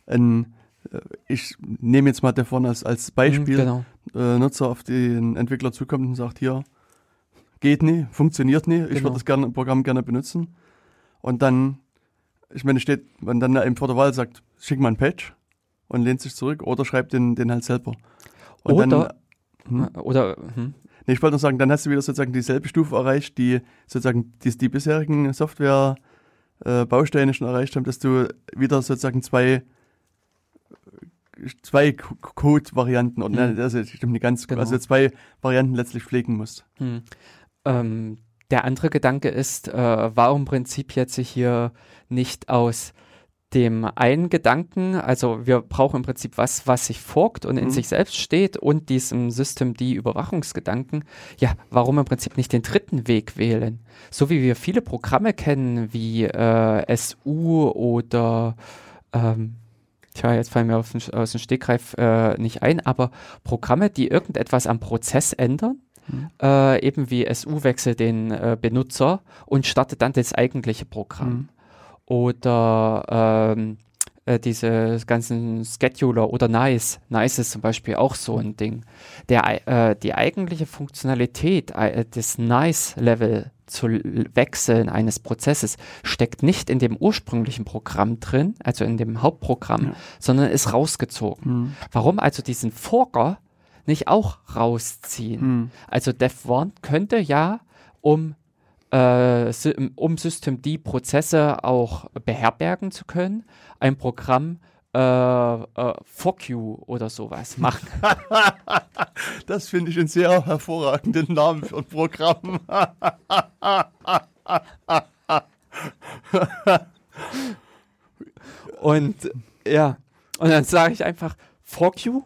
ein, äh, ich nehme jetzt mal davon als, als Beispiel, genau. äh, Nutzer auf den Entwickler zukommt und sagt, hier, geht nie, funktioniert nie, ich genau. würde das gerne, Programm gerne benutzen. Und dann, ich meine, steht, wenn dann eben vor der Wahl sagt, schick mal ein Patch, und lehnt sich zurück oder schreibt den, den halt selber. Und oder, dann, hm? oder, hm? Nee, ich wollte nur sagen, dann hast du wieder sozusagen dieselbe Stufe erreicht, die sozusagen die, die bisherigen Software äh, schon erreicht haben, dass du wieder sozusagen zwei zwei Code-Varianten, und hm. also stimmt nicht ganz, genau. also zwei Varianten letztlich pflegen musst. Hm. Ähm, der andere Gedanke ist, äh, warum Prinzip jetzt sich hier nicht aus dem einen Gedanken, also wir brauchen im Prinzip was, was sich forkt und in mhm. sich selbst steht und diesem System die Überwachungsgedanken, ja, warum im Prinzip nicht den dritten Weg wählen? So wie wir viele Programme kennen, wie äh, SU oder ähm, Tja, jetzt fallen mir aus dem, aus dem Stegreif äh, nicht ein, aber Programme, die irgendetwas am Prozess ändern, mhm. äh, eben wie SU wechselt den äh, Benutzer und startet dann das eigentliche Programm. Mhm. Oder ähm, äh, diese ganzen Scheduler oder Nice. Nice ist zum Beispiel auch so ein Ding. Der, äh, die eigentliche Funktionalität äh, des Nice-Level zu wechseln eines Prozesses steckt nicht in dem ursprünglichen Programm drin, also in dem Hauptprogramm, ja. sondern ist rausgezogen. Mhm. Warum also diesen Forker nicht auch rausziehen? Mhm. Also Dev1 könnte ja, um äh, um Systemd-Prozesse auch beherbergen zu können, ein Programm äh, äh, Fuck you oder sowas machen. das finde ich einen sehr hervorragenden Namen für ein Programm. und ja, und dann sage ich einfach Fuck you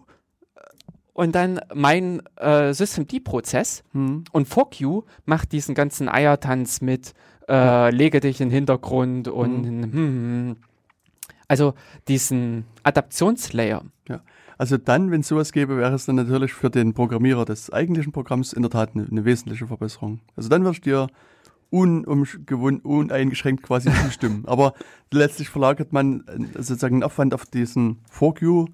und dann mein äh, Systemd-Prozess hm. und you macht diesen ganzen Eiertanz mit äh, lege dich in den Hintergrund und hm. Hm, hm. also diesen Adaptionslayer. Ja. Also dann, wenn es sowas gäbe, wäre es dann natürlich für den Programmierer des eigentlichen Programms in der Tat eine, eine wesentliche Verbesserung. Also dann würdest du dir uneingeschränkt quasi zustimmen. Aber letztlich verlagert man äh, sozusagen einen Aufwand auf diesen You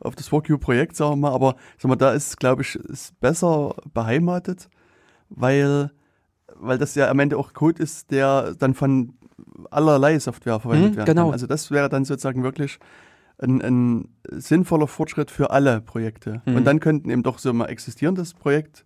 auf das ForQ-Projekt, sagen wir mal, aber sag mal, da ist, glaube ich, ist besser beheimatet, weil, weil das ja am Ende auch Code ist, der dann von allerlei Software verwendet mhm, werden genau. kann. Also das wäre dann sozusagen wirklich ein, ein sinnvoller Fortschritt für alle Projekte. Mhm. Und dann könnten eben doch so mal existierendes Projekt,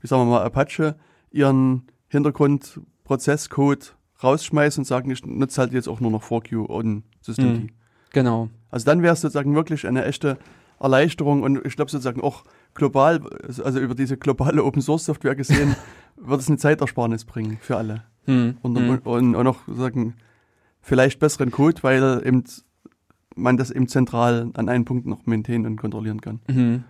wie sagen wir mal Apache, ihren Hintergrundprozesscode rausschmeißen und sagen, ich nutze halt jetzt auch nur noch 4Q und Systemd. Mhm. Genau. Also dann wäre es sozusagen wirklich eine echte Erleichterung und ich glaube sozusagen auch global, also über diese globale Open Source Software gesehen, wird es eine Zeitersparnis bringen für alle. Hm. Und, hm. und, und, auch sozusagen vielleicht besseren Code, weil eben man das eben zentral an einem Punkt noch maintainen und kontrollieren kann. Mhm.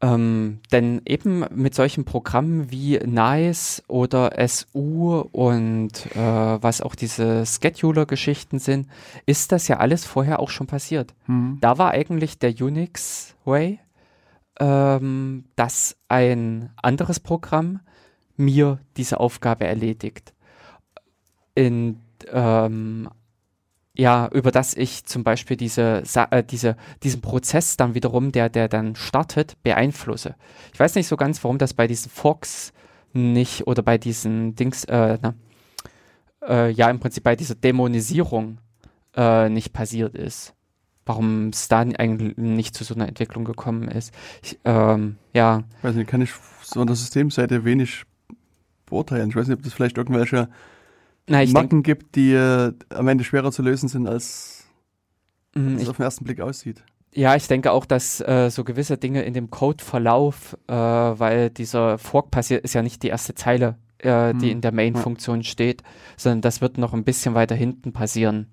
Ähm, denn eben mit solchen Programmen wie Nice oder SU und äh, was auch diese Scheduler-Geschichten sind, ist das ja alles vorher auch schon passiert. Mhm. Da war eigentlich der Unix-Way, ähm, dass ein anderes Programm mir diese Aufgabe erledigt. In ähm, ja, über das ich zum Beispiel diese, äh, diese, diesen Prozess dann wiederum, der, der dann startet, beeinflusse. Ich weiß nicht so ganz, warum das bei diesen Forks nicht oder bei diesen Dings, äh, na, äh, ja, im Prinzip bei dieser Dämonisierung äh, nicht passiert ist. Warum es da eigentlich nicht zu so einer Entwicklung gekommen ist. Ich, ähm, ja. weiß nicht, kann ich so an der Systemseite wenig beurteilen. Ich weiß nicht, ob das vielleicht irgendwelche na, Macken gibt, die äh, am Ende schwerer zu lösen sind, als, mhm, als es auf den ersten Blick aussieht. Ja, ich denke auch, dass äh, so gewisse Dinge in dem Codeverlauf, äh, weil dieser Fork passiert, ist ja nicht die erste Zeile, äh, die hm. in der Main-Funktion steht, sondern das wird noch ein bisschen weiter hinten passieren.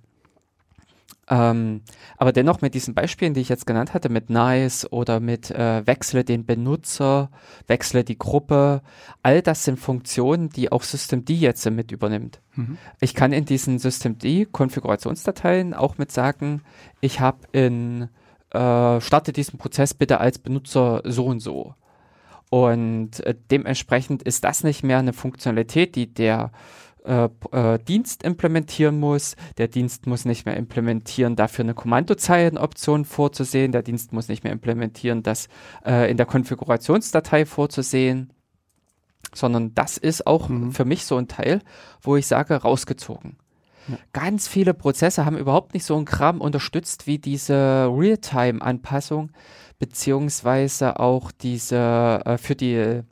Ähm, aber dennoch mit diesen Beispielen, die ich jetzt genannt hatte, mit Nice oder mit äh, Wechsle den Benutzer, Wechsle die Gruppe, all das sind Funktionen, die auch Systemd jetzt mit übernimmt. Mhm. Ich kann in diesen Systemd Konfigurationsdateien auch mit sagen, ich habe in äh, starte diesen Prozess bitte als Benutzer so und so. Und äh, dementsprechend ist das nicht mehr eine Funktionalität, die der äh, äh, Dienst implementieren muss. Der Dienst muss nicht mehr implementieren, dafür eine Kommandozeilenoption vorzusehen. Der Dienst muss nicht mehr implementieren, das äh, in der Konfigurationsdatei vorzusehen. Sondern das ist auch mhm. für mich so ein Teil, wo ich sage, rausgezogen. Ja. Ganz viele Prozesse haben überhaupt nicht so ein Kram unterstützt wie diese Realtime-Anpassung, beziehungsweise auch diese äh, für die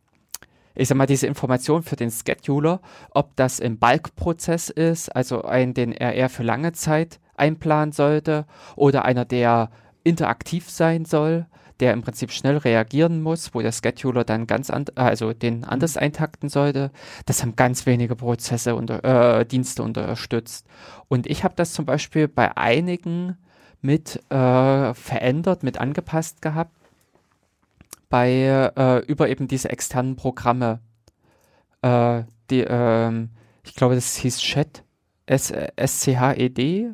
ich sag mal, diese Information für den Scheduler, ob das im Bulk-Prozess ist, also ein, den er eher für lange Zeit einplanen sollte, oder einer, der interaktiv sein soll, der im Prinzip schnell reagieren muss, wo der Scheduler dann ganz an, also den mhm. anders eintakten sollte. Das haben ganz wenige Prozesse und äh, Dienste unterstützt. Und ich habe das zum Beispiel bei einigen mit äh, verändert, mit angepasst gehabt bei äh, über eben diese externen Programme. Äh, die, ähm, ich glaube, das hieß Chat, S-C-H-E-D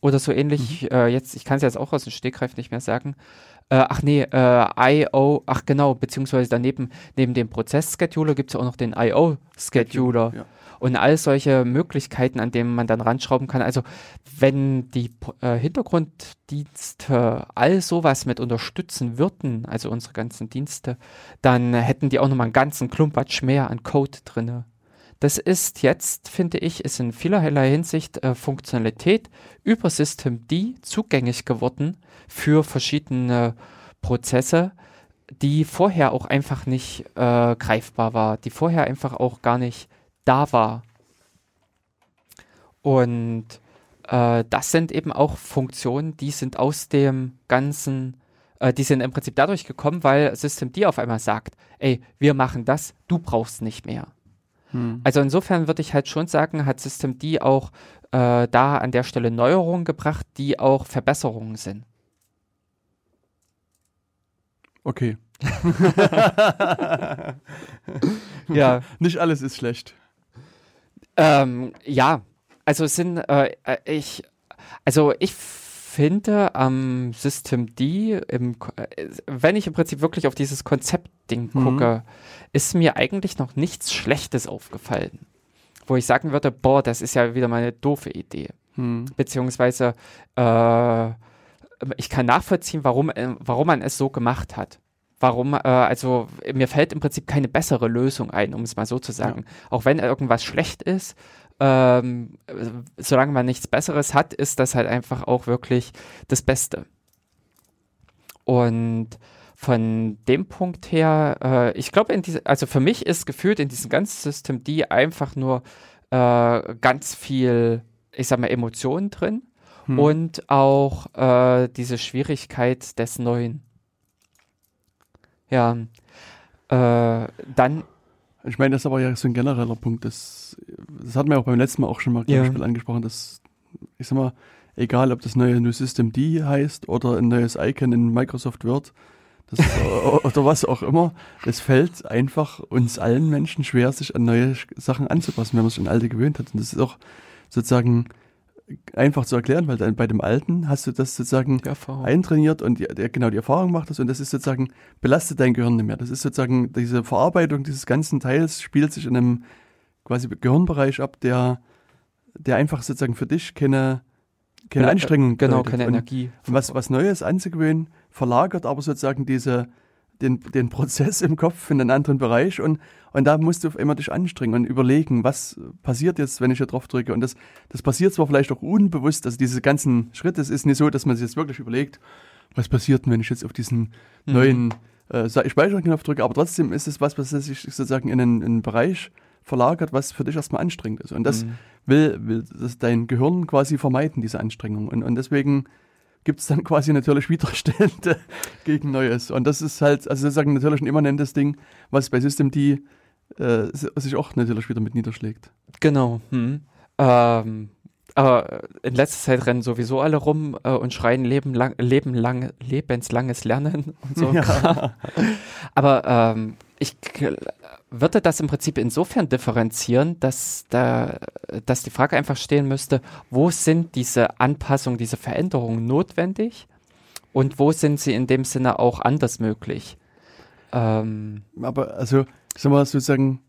oder so ähnlich. Mhm. Äh, jetzt, ich kann es jetzt auch aus dem Stegreif nicht mehr sagen. Äh, ach nee, äh, I.O., ach genau, beziehungsweise daneben, neben dem Prozess-Scheduler gibt es auch noch den I.O.-Scheduler. Ja. Und all solche Möglichkeiten, an denen man dann ranschrauben kann. Also wenn die äh, Hintergrunddienste all sowas mit unterstützen würden, also unsere ganzen Dienste, dann hätten die auch nochmal einen ganzen Klumpatsch mehr an Code drinne. Das ist jetzt, finde ich, ist in vielerlei Hinsicht äh, Funktionalität über Systemd zugänglich geworden für verschiedene Prozesse, die vorher auch einfach nicht äh, greifbar war, die vorher einfach auch gar nicht da war. Und äh, das sind eben auch Funktionen, die sind aus dem ganzen, äh, die sind im Prinzip dadurch gekommen, weil Systemd auf einmal sagt, ey, wir machen das, du brauchst nicht mehr. Hm. Also insofern würde ich halt schon sagen, hat Systemd auch äh, da an der Stelle Neuerungen gebracht, die auch Verbesserungen sind. Okay. ja. Nicht alles ist schlecht. Ähm, ja, also es sind, äh, äh ich, also ich finde am ähm, System D, im, äh, wenn ich im Prinzip wirklich auf dieses Konzeptding mhm. gucke, ist mir eigentlich noch nichts Schlechtes aufgefallen. Wo ich sagen würde, boah, das ist ja wieder mal eine doofe Idee. Mhm. Beziehungsweise äh, ich kann nachvollziehen, warum, äh, warum man es so gemacht hat. Warum, äh, also mir fällt im Prinzip keine bessere Lösung ein, um es mal so zu sagen. Ja. Auch wenn irgendwas schlecht ist, ähm, solange man nichts Besseres hat, ist das halt einfach auch wirklich das Beste. Und von dem Punkt her, äh, ich glaube, also für mich ist gefühlt in diesem ganzen System die einfach nur äh, ganz viel, ich sag mal, Emotionen drin hm. und auch äh, diese Schwierigkeit des Neuen. Ja, äh, dann ich meine, das ist aber ja so ein genereller Punkt. Das, das hatten wir auch beim letzten Mal auch schon mal ja. Beispiel angesprochen, dass, ich sag mal, egal ob das neue New System D heißt oder ein neues Icon in Microsoft Word das, oder was auch immer, es fällt einfach uns allen Menschen schwer, sich an neue Sachen anzupassen, wenn man sich an alte gewöhnt hat. Und das ist auch sozusagen einfach zu erklären, weil dann bei dem Alten hast du das sozusagen eintrainiert und die, der, genau die Erfahrung macht das und das ist sozusagen, belastet dein Gehirn nicht mehr. Das ist sozusagen, diese Verarbeitung dieses ganzen Teils spielt sich in einem quasi Gehirnbereich ab, der, der einfach sozusagen für dich keine, keine Anstrengung Genau, keine und, Energie. Und was, was Neues anzugewöhnen, verlagert aber sozusagen diese, den, den Prozess im Kopf in einen anderen Bereich und, und da musst du immer dich anstrengen und überlegen, was passiert jetzt, wenn ich hier drauf drücke. Und das, das passiert zwar vielleicht auch unbewusst, also diese ganzen Schritte, es ist nicht so, dass man sich jetzt wirklich überlegt, was passiert denn, wenn ich jetzt auf diesen mhm. neuen äh, Speicherknopf drücke, aber trotzdem ist es was, was sich sozusagen in einen, in einen Bereich verlagert, was für dich erstmal anstrengend ist. Und das mhm. will, will das dein Gehirn quasi vermeiden, diese Anstrengung. Und, und deswegen gibt es dann quasi natürlich Widerstände gegen Neues. Und das ist halt, also sozusagen natürlich ein immanentes Ding, was bei Systemd äh, sich auch natürlich wieder mit niederschlägt. Genau. Hm. Ähm, aber in letzter Zeit rennen sowieso alle rum äh, und schreien Leben lang, Leben lang, lebenslanges Lernen und so. Ja. aber ähm, ich würde das im Prinzip insofern differenzieren, dass, da, dass die Frage einfach stehen müsste, wo sind diese Anpassungen, diese Veränderungen notwendig und wo sind sie in dem Sinne auch anders möglich? Ähm, Aber also, sagen wir sozusagen,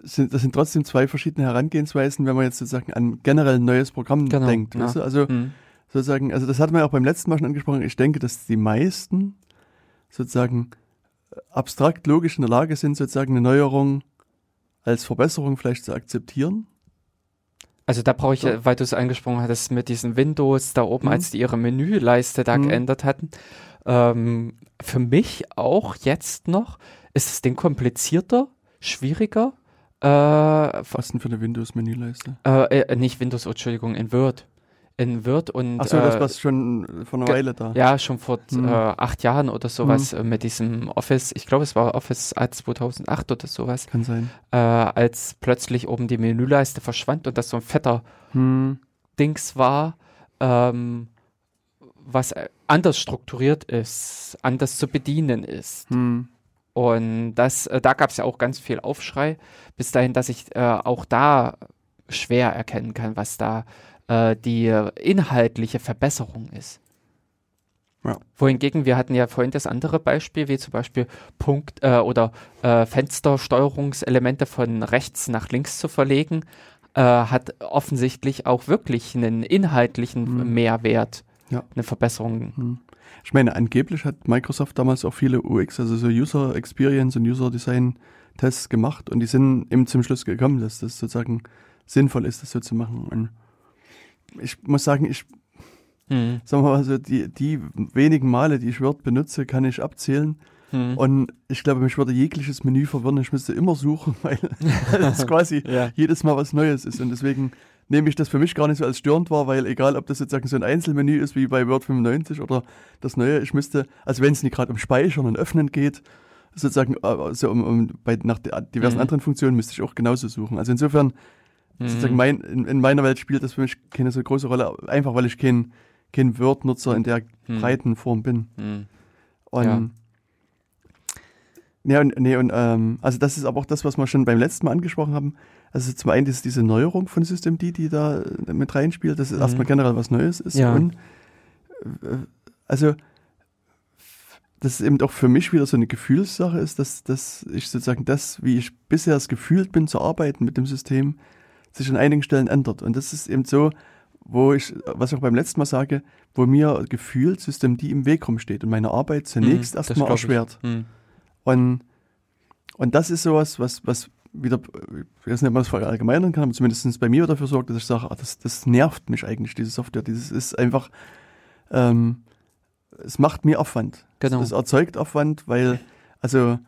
sind, das sind trotzdem zwei verschiedene Herangehensweisen, wenn man jetzt sozusagen an generell ein neues Programm genau, denkt. Ja. Weißt du? Also mhm. sozusagen, also das hatten wir ja auch beim letzten Mal schon angesprochen. Ich denke, dass die meisten sozusagen abstrakt logisch in der Lage sind, sozusagen eine Neuerung als Verbesserung vielleicht zu akzeptieren. Also da brauche ich, so. weil du es angesprochen hattest, mit diesen Windows da oben, mhm. als die ihre Menüleiste da mhm. geändert hatten. Ähm, für mich auch jetzt noch, ist das Ding komplizierter, schwieriger. Äh, Was denn für eine Windows-Menüleiste? Äh, äh, nicht Windows, Entschuldigung, in Word in Word und. Achso, das äh, war schon vor einer Weile da. Ja, schon vor hm. äh, acht Jahren oder sowas hm. mit diesem Office. Ich glaube, es war Office 2008 oder sowas. Kann sein. Äh, als plötzlich oben die Menüleiste verschwand und das so ein fetter hm. Dings war, ähm, was anders strukturiert ist, anders zu bedienen ist. Hm. Und das, äh, da gab es ja auch ganz viel Aufschrei, bis dahin, dass ich äh, auch da schwer erkennen kann, was da äh, die inhaltliche Verbesserung ist. Ja. Wohingegen wir hatten ja vorhin das andere Beispiel, wie zum Beispiel Punkt äh, oder äh, Fenstersteuerungselemente von rechts nach links zu verlegen, äh, hat offensichtlich auch wirklich einen inhaltlichen mhm. Mehrwert, ja. eine Verbesserung. Mhm. Ich meine, angeblich hat Microsoft damals auch viele UX, also so User Experience und User Design Tests gemacht und die sind eben zum Schluss gekommen, dass das sozusagen sinnvoll ist, das so zu machen. Und ich muss sagen, ich hm. Sagen wir mal so, die, die wenigen Male, die ich Word benutze, kann ich abzählen. Hm. Und ich glaube, mich würde jegliches Menü verwirren. Ich müsste immer suchen, weil es quasi ja. jedes Mal was Neues ist. Und deswegen nehme ich das für mich gar nicht so als störend wahr, weil egal, ob das sozusagen so ein Einzelmenü ist wie bei Word 95 oder das Neue, ich müsste, also wenn es nicht gerade um Speichern und Öffnen geht, sozusagen also um, um bei, nach diversen mhm. anderen Funktionen müsste ich auch genauso suchen. Also insofern, mhm. sozusagen mein, in, in, meiner Welt spielt das für mich keine so große Rolle, einfach weil ich kein kein Word-Nutzer in der hm. breiten Form bin. Hm. Und ja. Ja, und, nee, und ähm, also das ist aber auch das, was wir schon beim letzten Mal angesprochen haben. Also zum einen ist diese Neuerung von System D, die da mit reinspielt, dass es mhm. erstmal generell was Neues ist. Ja. Und äh, also das ist eben auch für mich wieder so eine Gefühlssache ist, dass, dass ich sozusagen das, wie ich bisher es gefühlt bin zu arbeiten mit dem System, sich an einigen Stellen ändert. Und das ist eben so, wo ich, was ich auch beim letzten Mal sage, wo mir gefühlt System D im Weg rumsteht und meine Arbeit zunächst mhm, erstmal erschwert. Mhm. Und, und das ist sowas, was, was wieder, ich weiß nicht, ob man das verallgemeinern kann, aber zumindest bei mir dafür sorgt, dass ich sage, ach, das, das nervt mich eigentlich, diese Software. Dieses ist einfach, ähm, es macht mir Aufwand. Genau. Es, es erzeugt Aufwand, weil, also,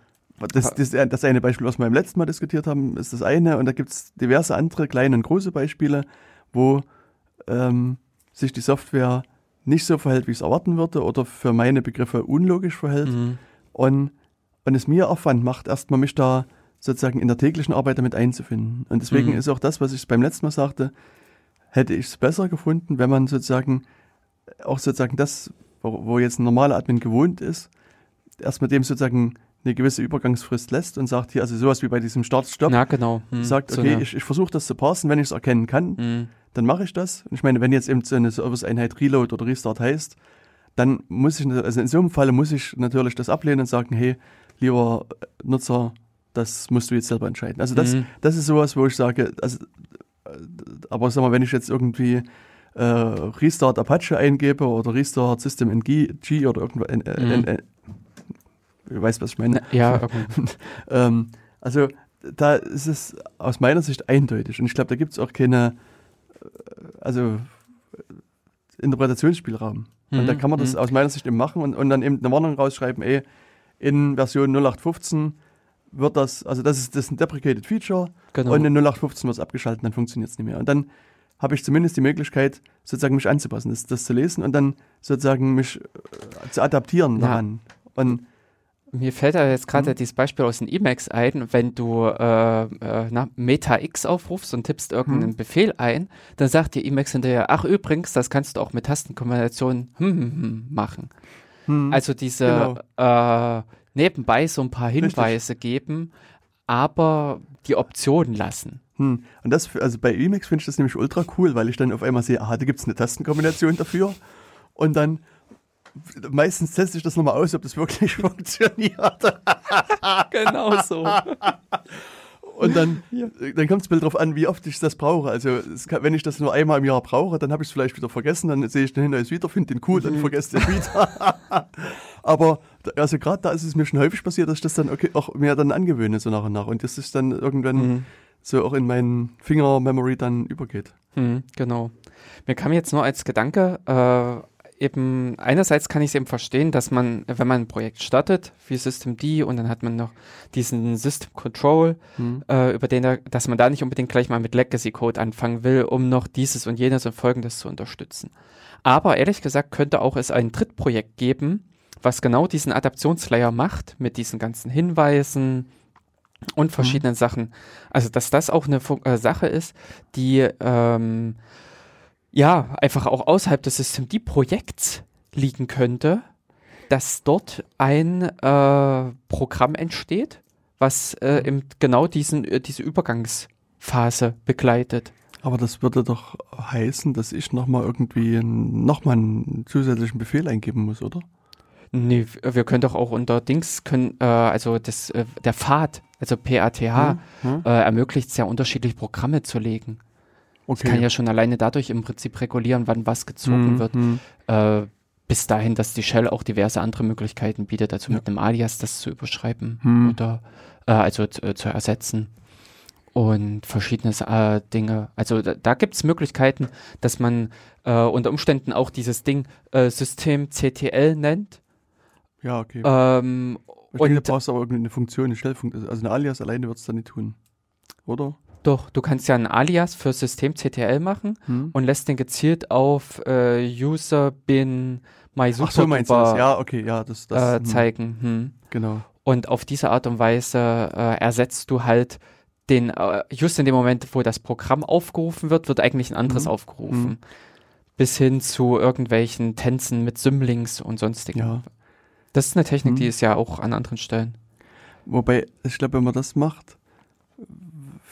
das, das, das eine Beispiel, was wir beim letzten Mal diskutiert haben, ist das eine. Und da gibt es diverse andere kleine und große Beispiele, wo ähm, sich die Software nicht so verhält, wie ich es erwarten würde oder für meine Begriffe unlogisch verhält mhm. und, und es mir Aufwand macht, erstmal mich da sozusagen in der täglichen Arbeit damit einzufinden. Und deswegen mhm. ist auch das, was ich beim letzten Mal sagte, hätte ich es besser gefunden, wenn man sozusagen auch sozusagen das, wo, wo jetzt ein normaler Admin gewohnt ist, erst mit dem sozusagen eine gewisse Übergangsfrist lässt und sagt hier, also sowas wie bei diesem Start-Stop, ja, genau. Hm, sagt, okay, so ich, ich versuche das zu parsen, wenn ich es erkennen kann, hm dann mache ich das. Und ich meine, wenn jetzt eben so eine Service-Einheit Reload oder Restart heißt, dann muss ich, also in so einem Fall muss ich natürlich das ablehnen und sagen, hey, lieber Nutzer, das musst du jetzt selber entscheiden. Also das, mhm. das ist sowas, wo ich sage, also, aber sag mal, wenn ich jetzt irgendwie äh, Restart Apache eingebe oder Restart System NG oder irgendwas, mhm. Äh, du weißt, was ich meine. Ja, okay. ähm, also da ist es aus meiner Sicht eindeutig und ich glaube, da gibt es auch keine also Interpretationsspielraum. Mhm. Und da mhm, kann man das mhm. aus meiner Sicht eben machen und, und dann eben eine Warnung rausschreiben, ey, in Version 0815 wird das, also das ist, das ist ein deprecated Feature genau. und in 0815 wird es abgeschaltet, dann funktioniert es nicht mehr. Und dann habe ich zumindest die Möglichkeit, sozusagen mich anzupassen, das, das zu lesen und dann sozusagen mich äh, zu adaptieren ja. daran. Und mir fällt da jetzt gerade mhm. dieses Beispiel aus den Emacs ein, wenn du äh, äh, Meta X aufrufst und tippst irgendeinen mhm. Befehl ein, dann sagt dir Emacs hinterher, ach übrigens, das kannst du auch mit Tastenkombinationen hm, hm, hm, machen. Mhm. Also diese genau. äh, nebenbei so ein paar Hinweise Richtig. geben, aber die Option lassen. Hm. Und das, also bei Emacs finde ich das nämlich ultra cool, weil ich dann auf einmal sehe, aha, da gibt es eine Tastenkombination dafür. Und dann meistens teste ich das nochmal aus, ob das wirklich funktioniert. genau so. Und dann, ja. dann kommt es mir darauf an, wie oft ich das brauche. Also kann, wenn ich das nur einmal im Jahr brauche, dann habe ich es vielleicht wieder vergessen, dann sehe ich den Hinweis wieder, finde den cool, dann mhm. vergesse ich den wieder. Aber also gerade da ist es mir schon häufig passiert, dass ich das dann okay, auch mir dann angewöhne, so nach und nach. Und das ist dann irgendwann mhm. so auch in meinen Finger-Memory dann übergeht. Mhm, genau. Mir kam jetzt nur als Gedanke, äh, eben, einerseits kann ich es eben verstehen, dass man, wenn man ein Projekt startet, wie System D und dann hat man noch diesen System Control, mhm. äh, über den, er, dass man da nicht unbedingt gleich mal mit Legacy Code anfangen will, um noch dieses und jenes und folgendes zu unterstützen. Aber ehrlich gesagt könnte auch es ein Drittprojekt geben, was genau diesen Adaptionslayer macht, mit diesen ganzen Hinweisen, und verschiedenen mhm. Sachen. Also, dass das auch eine äh, Sache ist, die ähm, ja, einfach auch außerhalb des Systemd-Projekts liegen könnte, dass dort ein äh, Programm entsteht, was äh, im, genau diesen, äh, diese Übergangsphase begleitet. Aber das würde doch heißen, dass ich nochmal irgendwie nochmal einen zusätzlichen Befehl eingeben muss, oder? Nee, wir können doch auch unter Dings können, äh, also das, äh, der Pfad, also PATH, hm, hm. Äh, ermöglicht es ja unterschiedliche Programme zu legen. Okay. Ich kann ja schon alleine dadurch im Prinzip regulieren, wann was gezogen hm, wird. Hm. Äh, bis dahin, dass die Shell auch diverse andere Möglichkeiten bietet, also ja. mit einem Alias das zu überschreiben hm. oder äh, also äh, zu ersetzen und verschiedene äh, Dinge. Also da, da gibt es Möglichkeiten, dass man äh, unter Umständen auch dieses Ding äh, System CTL nennt. Ja, okay. Ähm, ich und denke, du brauchst aber irgendeine Funktion, eine Stellfunktion. Also ein Alias alleine wird es dann nicht tun. Oder? Doch, du kannst ja ein Alias für System CTL machen hm. und lässt den gezielt auf äh, User bin my Ach so, meinst du das? Ja, okay, ja, das, das äh, hm. zeigen. Hm. Genau. Und auf diese Art und Weise äh, ersetzt du halt den, äh, just in dem Moment, wo das Programm aufgerufen wird, wird eigentlich ein anderes mhm. aufgerufen. Mhm. Bis hin zu irgendwelchen Tänzen mit Symlinks und sonstigen. Ja. Das ist eine Technik, mhm. die ist ja auch an anderen Stellen. Wobei, ich glaube, wenn man das macht,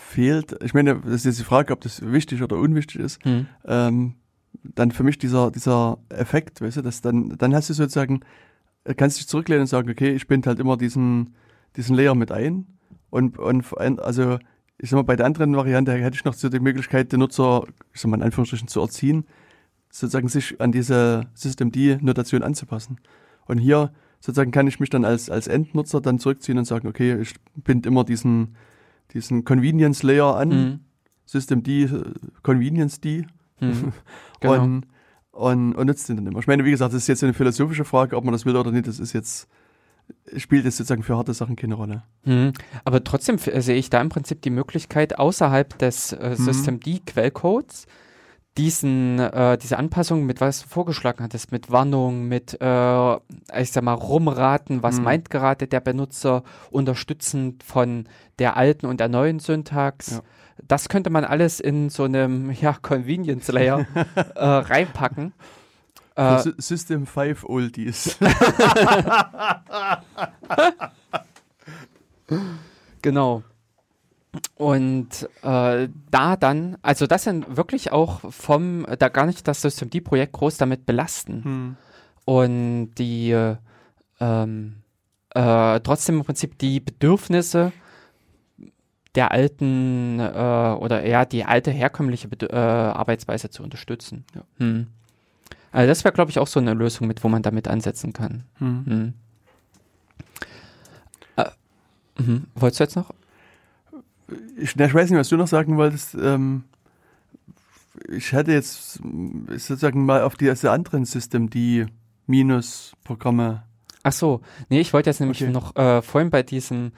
fehlt, ich meine, das ist jetzt die Frage, ob das wichtig oder unwichtig ist, mhm. ähm, dann für mich dieser, dieser Effekt, weißt du, dass dann, dann hast du sozusagen, kannst dich zurücklehnen und sagen, okay, ich binde halt immer diesen, diesen Layer mit ein und, und also ich sag mal, bei der anderen Variante hätte ich noch so die Möglichkeit, den Nutzer, ich sag mal in Anführungsstrichen, zu erziehen, sozusagen sich an diese Systemd-Notation anzupassen. Und hier sozusagen kann ich mich dann als, als Endnutzer dann zurückziehen und sagen, okay, ich binde immer diesen, diesen Convenience Layer an, mhm. Systemd, Convenience D, mhm. genau. und, und, und nutzt den dann immer. Ich meine, wie gesagt, das ist jetzt eine philosophische Frage, ob man das will oder nicht, das ist jetzt spielt es sozusagen für harte Sachen keine Rolle. Mhm. Aber trotzdem sehe ich da im Prinzip die Möglichkeit, außerhalb des äh, mhm. Systemd-Quellcodes diesen, äh, diese Anpassung mit was du vorgeschlagen hattest, mit Warnung, mit, äh, ich sag mal, rumraten, was mhm. meint gerade der Benutzer, unterstützend von der alten und der neuen Syntax. Ja. Das könnte man alles in so einem ja, Convenience Layer äh, reinpacken. Äh, System 5 Oldies. genau. Und äh, da dann, also das sind wirklich auch vom, da gar nicht das System D-Projekt groß damit belasten. Hm. Und die ähm, äh, trotzdem im Prinzip die Bedürfnisse der alten äh, oder eher die alte herkömmliche Be äh, Arbeitsweise zu unterstützen. Ja. Hm. Also das wäre, glaube ich, auch so eine Lösung, mit wo man damit ansetzen kann. Hm. Hm. Äh, mh. Wolltest du jetzt noch? Ich, ich, weiß nicht, was du noch sagen wolltest. Ähm, ich hätte jetzt sozusagen mal auf die also anderen System die Minus-Programme. Ach so, nee, ich wollte jetzt nämlich okay. noch äh, vorhin bei diesem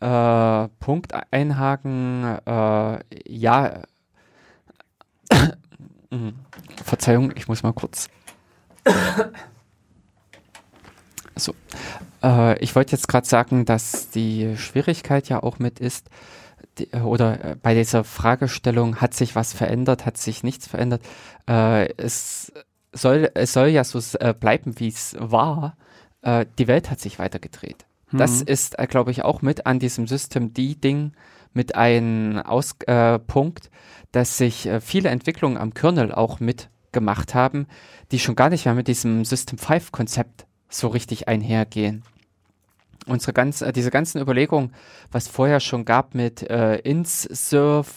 äh, Punkt einhaken. Äh, ja, Mhm. Verzeihung, ich muss mal kurz. so. Äh, ich wollte jetzt gerade sagen, dass die Schwierigkeit ja auch mit ist, oder äh, bei dieser Fragestellung, hat sich was verändert, hat sich nichts verändert. Äh, es, soll, es soll ja so äh, bleiben, wie es war. Äh, die Welt hat sich weitergedreht. Mhm. Das ist, äh, glaube ich, auch mit an diesem System D-Ding mit einem Auspunkt, dass sich äh, viele Entwicklungen am Kernel auch mitgemacht haben, die schon gar nicht mehr mit diesem System 5 Konzept so richtig einhergehen. Unsere ganz, äh, diese ganzen Überlegungen, was vorher schon gab mit äh, InsServe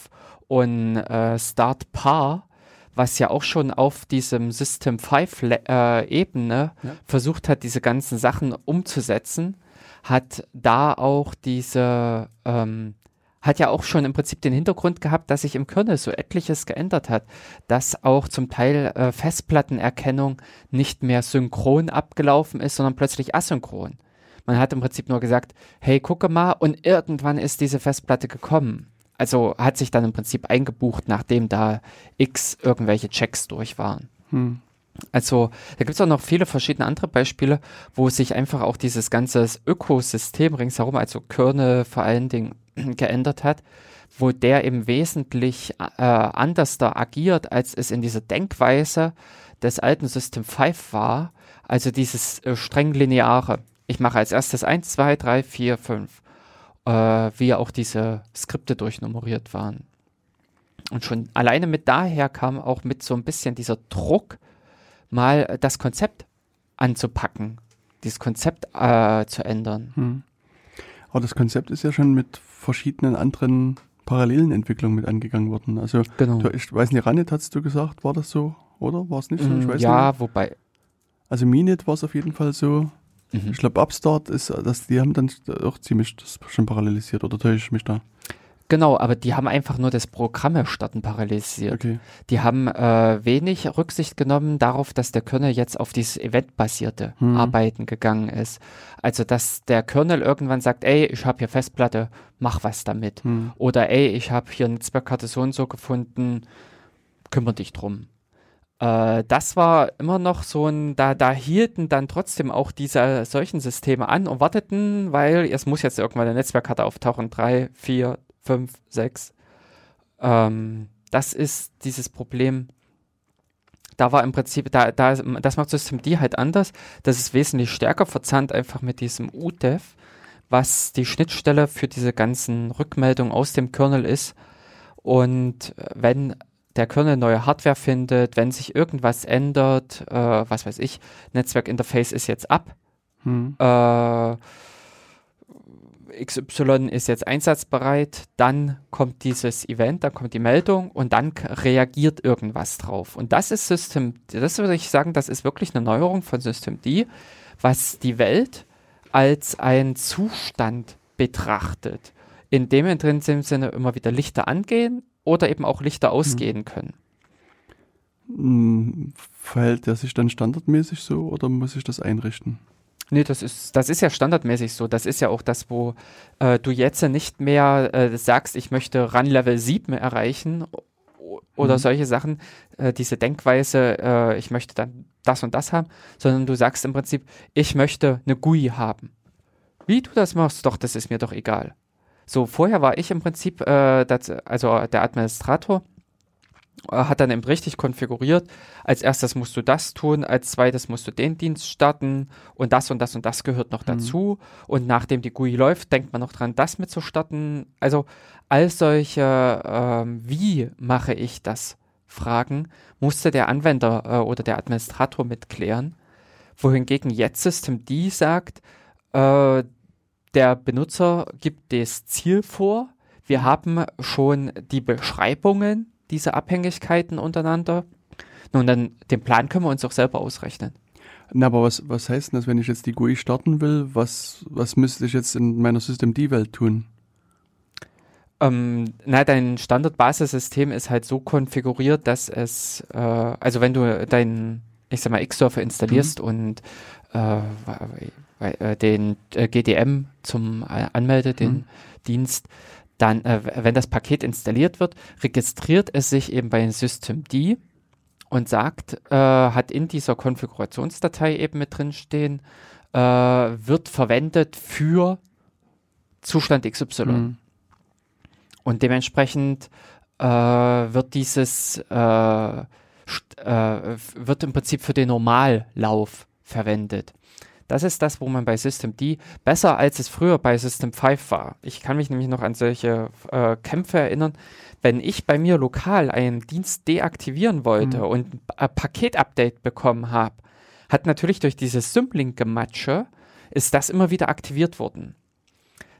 und äh, Start Par, was ja auch schon auf diesem System 5 äh, Ebene ja. versucht hat, diese ganzen Sachen umzusetzen, hat da auch diese ähm, hat ja auch schon im Prinzip den Hintergrund gehabt, dass sich im Kernel so etliches geändert hat, dass auch zum Teil äh, Festplattenerkennung nicht mehr synchron abgelaufen ist, sondern plötzlich asynchron. Man hat im Prinzip nur gesagt, hey, gucke mal, und irgendwann ist diese Festplatte gekommen. Also hat sich dann im Prinzip eingebucht, nachdem da x irgendwelche Checks durch waren. Hm. Also da gibt es auch noch viele verschiedene andere Beispiele, wo sich einfach auch dieses ganze Ökosystem ringsherum, also Kernel vor allen Dingen, geändert hat, wo der eben wesentlich äh, anders da agiert, als es in dieser Denkweise des alten System 5 war, also dieses äh, streng lineare. Ich mache als erstes 1, 2, 3, 4, 5, äh, wie auch diese Skripte durchnummeriert waren. Und schon alleine mit daher kam auch mit so ein bisschen dieser Druck, mal das Konzept anzupacken, dieses Konzept äh, zu ändern. Hm. Aber das Konzept ist ja schon mit verschiedenen anderen parallelen Entwicklungen mit angegangen worden. Also, genau. du, ich weiß nicht, Ranet hast du gesagt, war das so, oder? War es nicht so? Mm, ja, nicht. wobei. Also Minet war es auf jeden Fall so. Mhm. Ich glaube, Upstart ist, das, die haben dann auch ziemlich das schon parallelisiert, oder täusche ich mich da? Genau, aber die haben einfach nur das Programme starten parallelisiert. Okay. Die haben äh, wenig Rücksicht genommen darauf, dass der Kernel jetzt auf dieses eventbasierte hm. Arbeiten gegangen ist. Also, dass der Kernel irgendwann sagt, ey, ich habe hier Festplatte, mach was damit. Hm. Oder ey, ich habe hier Netzwerkkarte so und so gefunden, kümmere dich drum. Äh, das war immer noch so ein, da, da hielten dann trotzdem auch diese solchen Systeme an und warteten, weil es muss jetzt irgendwann eine Netzwerkkarte auftauchen, drei, vier, 5, 6. Ähm, das ist dieses Problem. Da war im Prinzip, da, da, das macht Systemd halt anders. Das ist wesentlich stärker verzahnt einfach mit diesem UTEF, was die Schnittstelle für diese ganzen Rückmeldungen aus dem Kernel ist. Und wenn der Kernel neue Hardware findet, wenn sich irgendwas ändert, äh, was weiß ich, Netzwerkinterface ist jetzt ab, hm. äh, XY ist jetzt einsatzbereit, dann kommt dieses Event, dann kommt die Meldung und dann reagiert irgendwas drauf. Und das ist System, das würde ich sagen, das ist wirklich eine Neuerung von System D, was die Welt als einen Zustand betrachtet, in dem in dem Sinne immer wieder Lichter angehen oder eben auch Lichter hm. ausgehen können. Hm, verhält der sich dann standardmäßig so oder muss ich das einrichten? Nee, das ist, das ist ja standardmäßig so. Das ist ja auch das, wo äh, du jetzt nicht mehr äh, sagst, ich möchte Run Level 7 erreichen oder mhm. solche Sachen, äh, diese Denkweise, äh, ich möchte dann das und das haben, sondern du sagst im Prinzip, ich möchte eine GUI haben. Wie du das machst, doch, das ist mir doch egal. So, vorher war ich im Prinzip, äh, das, also der Administrator, äh, hat dann eben richtig konfiguriert. Als erstes musst du das tun, als zweites musst du den Dienst starten und das und das und das gehört noch mhm. dazu. Und nachdem die GUI läuft, denkt man noch dran, das mitzustarten. Also all solche, ähm, wie mache ich das? Fragen musste der Anwender äh, oder der Administrator mitklären. Wohingegen jetzt System D sagt, äh, der Benutzer gibt das Ziel vor. Wir haben schon die Beschreibungen diese Abhängigkeiten untereinander. Nun, dann den Plan können wir uns auch selber ausrechnen. Na, aber was, was heißt denn das, wenn ich jetzt die GUI starten will? Was, was müsste ich jetzt in meiner Systemd-Welt tun? Ähm, na, dein Standard-Basissystem ist halt so konfiguriert, dass es, äh, also wenn du dein, ich sag mal, X-Server installierst mhm. und äh, äh den äh, GDM zum äh, Anmelde, den mhm. Dienst, dann, äh, wenn das Paket installiert wird, registriert es sich eben bei Systemd und sagt, äh, hat in dieser Konfigurationsdatei eben mit drin stehen, äh, wird verwendet für Zustand XY. Mhm. Und dementsprechend wird dieses wird im Prinzip für den Normallauf verwendet. Das ist das, wo man bei System D besser als es früher bei System 5 war. Ich kann mich nämlich noch an solche äh, Kämpfe erinnern. Wenn ich bei mir lokal einen Dienst deaktivieren wollte mhm. und ein Paket-Update bekommen habe, hat natürlich durch dieses Symlink-Gematsche ist das immer wieder aktiviert worden.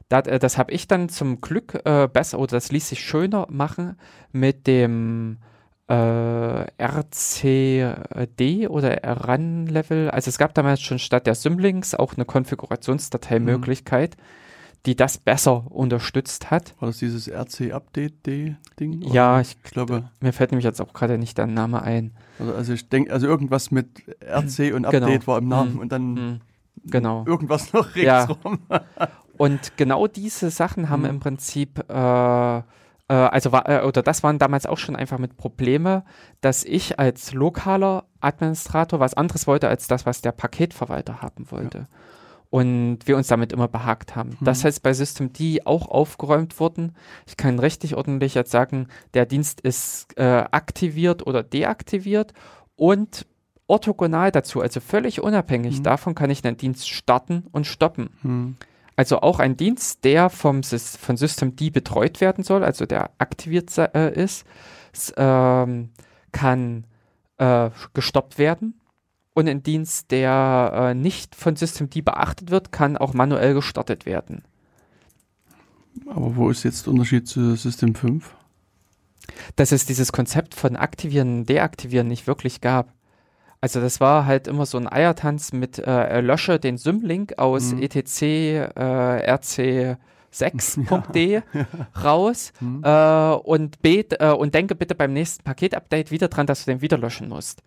Das, äh, das habe ich dann zum Glück äh, besser, oder das ließ sich schöner machen mit dem äh, RCD oder RAN-Level. Also es gab damals schon statt der Symlinks auch eine Konfigurationsdateimöglichkeit, mhm. die das besser unterstützt hat. War das dieses RC-Update-Ding? Ja, ich glaube. Mir fällt nämlich jetzt auch gerade nicht der Name ein. Also, also ich denke, also irgendwas mit RC und Update genau. war im Namen mhm. und dann mhm. genau. irgendwas noch ringsrum. Ja. und genau diese Sachen haben mhm. im Prinzip äh, äh, also war, äh, oder das waren damals auch schon einfach mit Probleme, dass ich als lokaler Administrator was anderes wollte als das, was der Paketverwalter haben wollte. Ja. Und wir uns damit immer behagt haben. Hm. Das heißt bei Systemd auch aufgeräumt worden. Ich kann richtig ordentlich jetzt sagen, der Dienst ist äh, aktiviert oder deaktiviert und orthogonal dazu, also völlig unabhängig hm. davon kann ich einen Dienst starten und stoppen. Hm. Also auch ein Dienst, der vom von Systemd betreut werden soll, also der aktiviert äh, ist, ähm, kann äh, gestoppt werden. Und ein Dienst, der äh, nicht von Systemd beachtet wird, kann auch manuell gestartet werden. Aber wo ist jetzt der Unterschied zu System 5? Dass es dieses Konzept von Aktivieren, Deaktivieren nicht wirklich gab. Also das war halt immer so ein Eiertanz mit äh, lösche den Symlink aus mhm. etc äh, rc 6.d ja, raus mhm. äh, und, bet, äh, und denke bitte beim nächsten Paketupdate wieder dran, dass du den wieder löschen musst.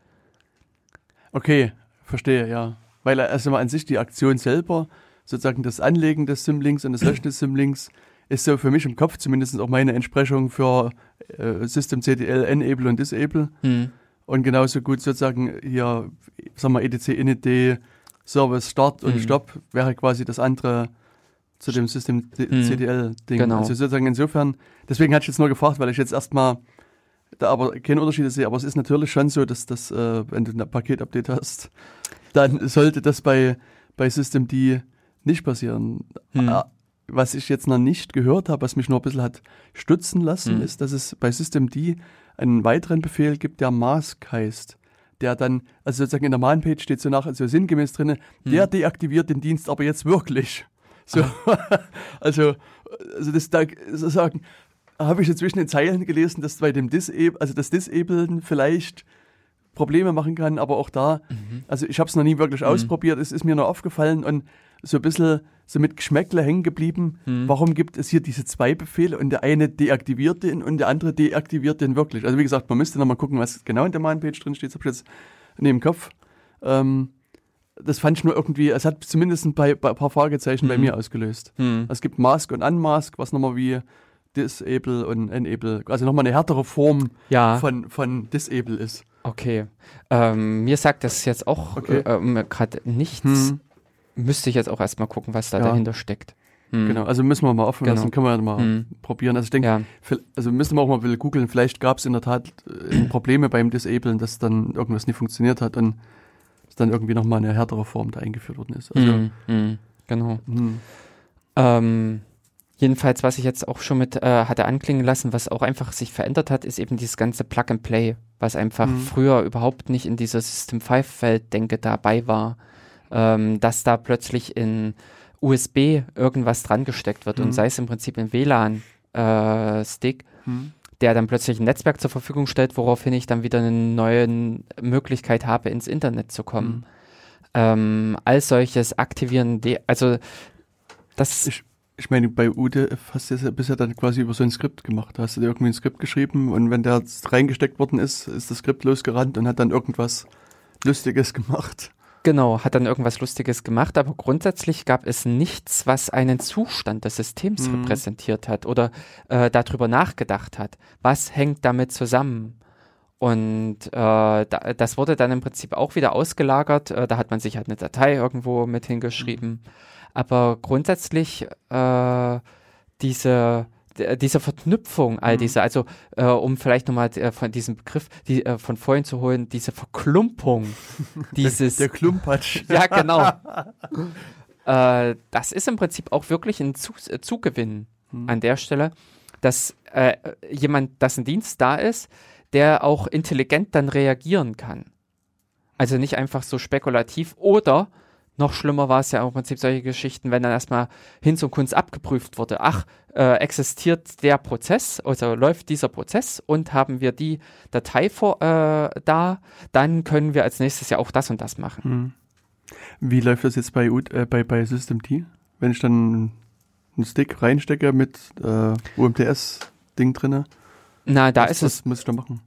Okay, verstehe, ja. Weil also an sich die Aktion selber, sozusagen das Anlegen des Symlinks und das Löschen des Symlinks, ist so für mich im Kopf zumindest auch meine Entsprechung für äh, System CTL Enable und Disable. Mhm. Und genauso gut sozusagen hier, sagen wir, etc, init, Service Start und mhm. Stopp wäre quasi das andere zu dem System mhm. CTL-Ding. Genau. Also sozusagen insofern, deswegen hatte ich jetzt nur gefragt, weil ich jetzt erstmal da aber keine Unterschiede sehe, aber es ist natürlich schon so, dass das, äh, wenn du ein Paket-Update hast, dann sollte das bei, bei Systemd nicht passieren. Hm. Äh, was ich jetzt noch nicht gehört habe, was mich nur ein bisschen hat stützen lassen, hm. ist, dass es bei Systemd einen weiteren Befehl gibt, der Mask heißt. Der dann, also sozusagen in der Man-Page steht so nach, also sinngemäß drin, hm. der deaktiviert den Dienst aber jetzt wirklich. So, also, also das da sozusagen habe ich jetzt zwischen den Zeilen gelesen, dass bei dem Disable, also das Disablen vielleicht Probleme machen kann, aber auch da, mhm. also ich habe es noch nie wirklich mhm. ausprobiert, es ist mir nur aufgefallen und so ein bisschen so mit Geschmäckle hängen geblieben. Mhm. Warum gibt es hier diese zwei Befehle und der eine deaktiviert den und der andere deaktiviert den wirklich? Also wie gesagt, man müsste nochmal gucken, was genau in der Man-Page drin steht, das habe ich jetzt neben dem Kopf. Ähm, das fand ich nur irgendwie, es hat zumindest ein paar, ein paar Fragezeichen bei mhm. mir ausgelöst. Mhm. Es gibt Mask und Unmask, was nochmal wie Disable und Enable, also nochmal eine härtere Form ja. von, von Disable ist. Okay. Ähm, mir sagt das jetzt auch okay. äh, äh, gerade nichts. Hm. Müsste ich jetzt auch erstmal gucken, was da ja. dahinter steckt. Hm. Genau, also müssen wir mal offen genau. lassen, können wir mal hm. probieren. Also ich denke, ja. also müssen wir auch mal googeln, vielleicht gab es in der Tat äh, Probleme beim Disablen, dass dann irgendwas nicht funktioniert hat und dann irgendwie nochmal eine härtere Form da eingeführt worden ist. Also, hm. hm. Genau. Hm. Ähm, Jedenfalls, was ich jetzt auch schon mit äh, hatte anklingen lassen, was auch einfach sich verändert hat, ist eben dieses ganze Plug and Play, was einfach mhm. früher überhaupt nicht in dieser System 5 Welt denke dabei war, ähm, dass da plötzlich in USB irgendwas dran gesteckt wird mhm. und sei es im Prinzip ein WLAN äh, mhm. der dann plötzlich ein Netzwerk zur Verfügung stellt, woraufhin ich dann wieder eine neue Möglichkeit habe, ins Internet zu kommen. Mhm. Ähm, all solches Aktivieren, also das ich ich meine, bei Ute hast du ja bisher dann quasi über so ein Skript gemacht. Da hast du dir irgendwie ein Skript geschrieben und wenn der reingesteckt worden ist, ist das Skript losgerannt und hat dann irgendwas Lustiges gemacht. Genau, hat dann irgendwas Lustiges gemacht, aber grundsätzlich gab es nichts, was einen Zustand des Systems mhm. repräsentiert hat oder äh, darüber nachgedacht hat. Was hängt damit zusammen? Und äh, da, das wurde dann im Prinzip auch wieder ausgelagert. Äh, da hat man sich halt eine Datei irgendwo mit hingeschrieben. Mhm aber grundsätzlich äh, diese diese Verknüpfung, all mhm. diese, also äh, um vielleicht nochmal äh, von diesem Begriff die, äh, von vorhin zu holen, diese Verklumpung, dieses. Der, der Klumpatsch. ja, genau. Äh, das ist im Prinzip auch wirklich ein Zu äh, Zugewinn mhm. an der Stelle, dass äh, jemand, dass ein Dienst da ist, der auch intelligent dann reagieren kann. Also nicht einfach so spekulativ oder noch schlimmer war es ja im Prinzip solche Geschichten, wenn dann erstmal hin zum Kunst abgeprüft wurde. Ach, äh, existiert der Prozess, also läuft dieser Prozess und haben wir die Datei vor, äh, da, dann können wir als nächstes ja auch das und das machen. Hm. Wie läuft das jetzt bei, äh, bei, bei Systemd? Wenn ich dann einen Stick reinstecke mit äh, UMTS-Ding drin? Na, da was, ist was es. Was muss ich da machen?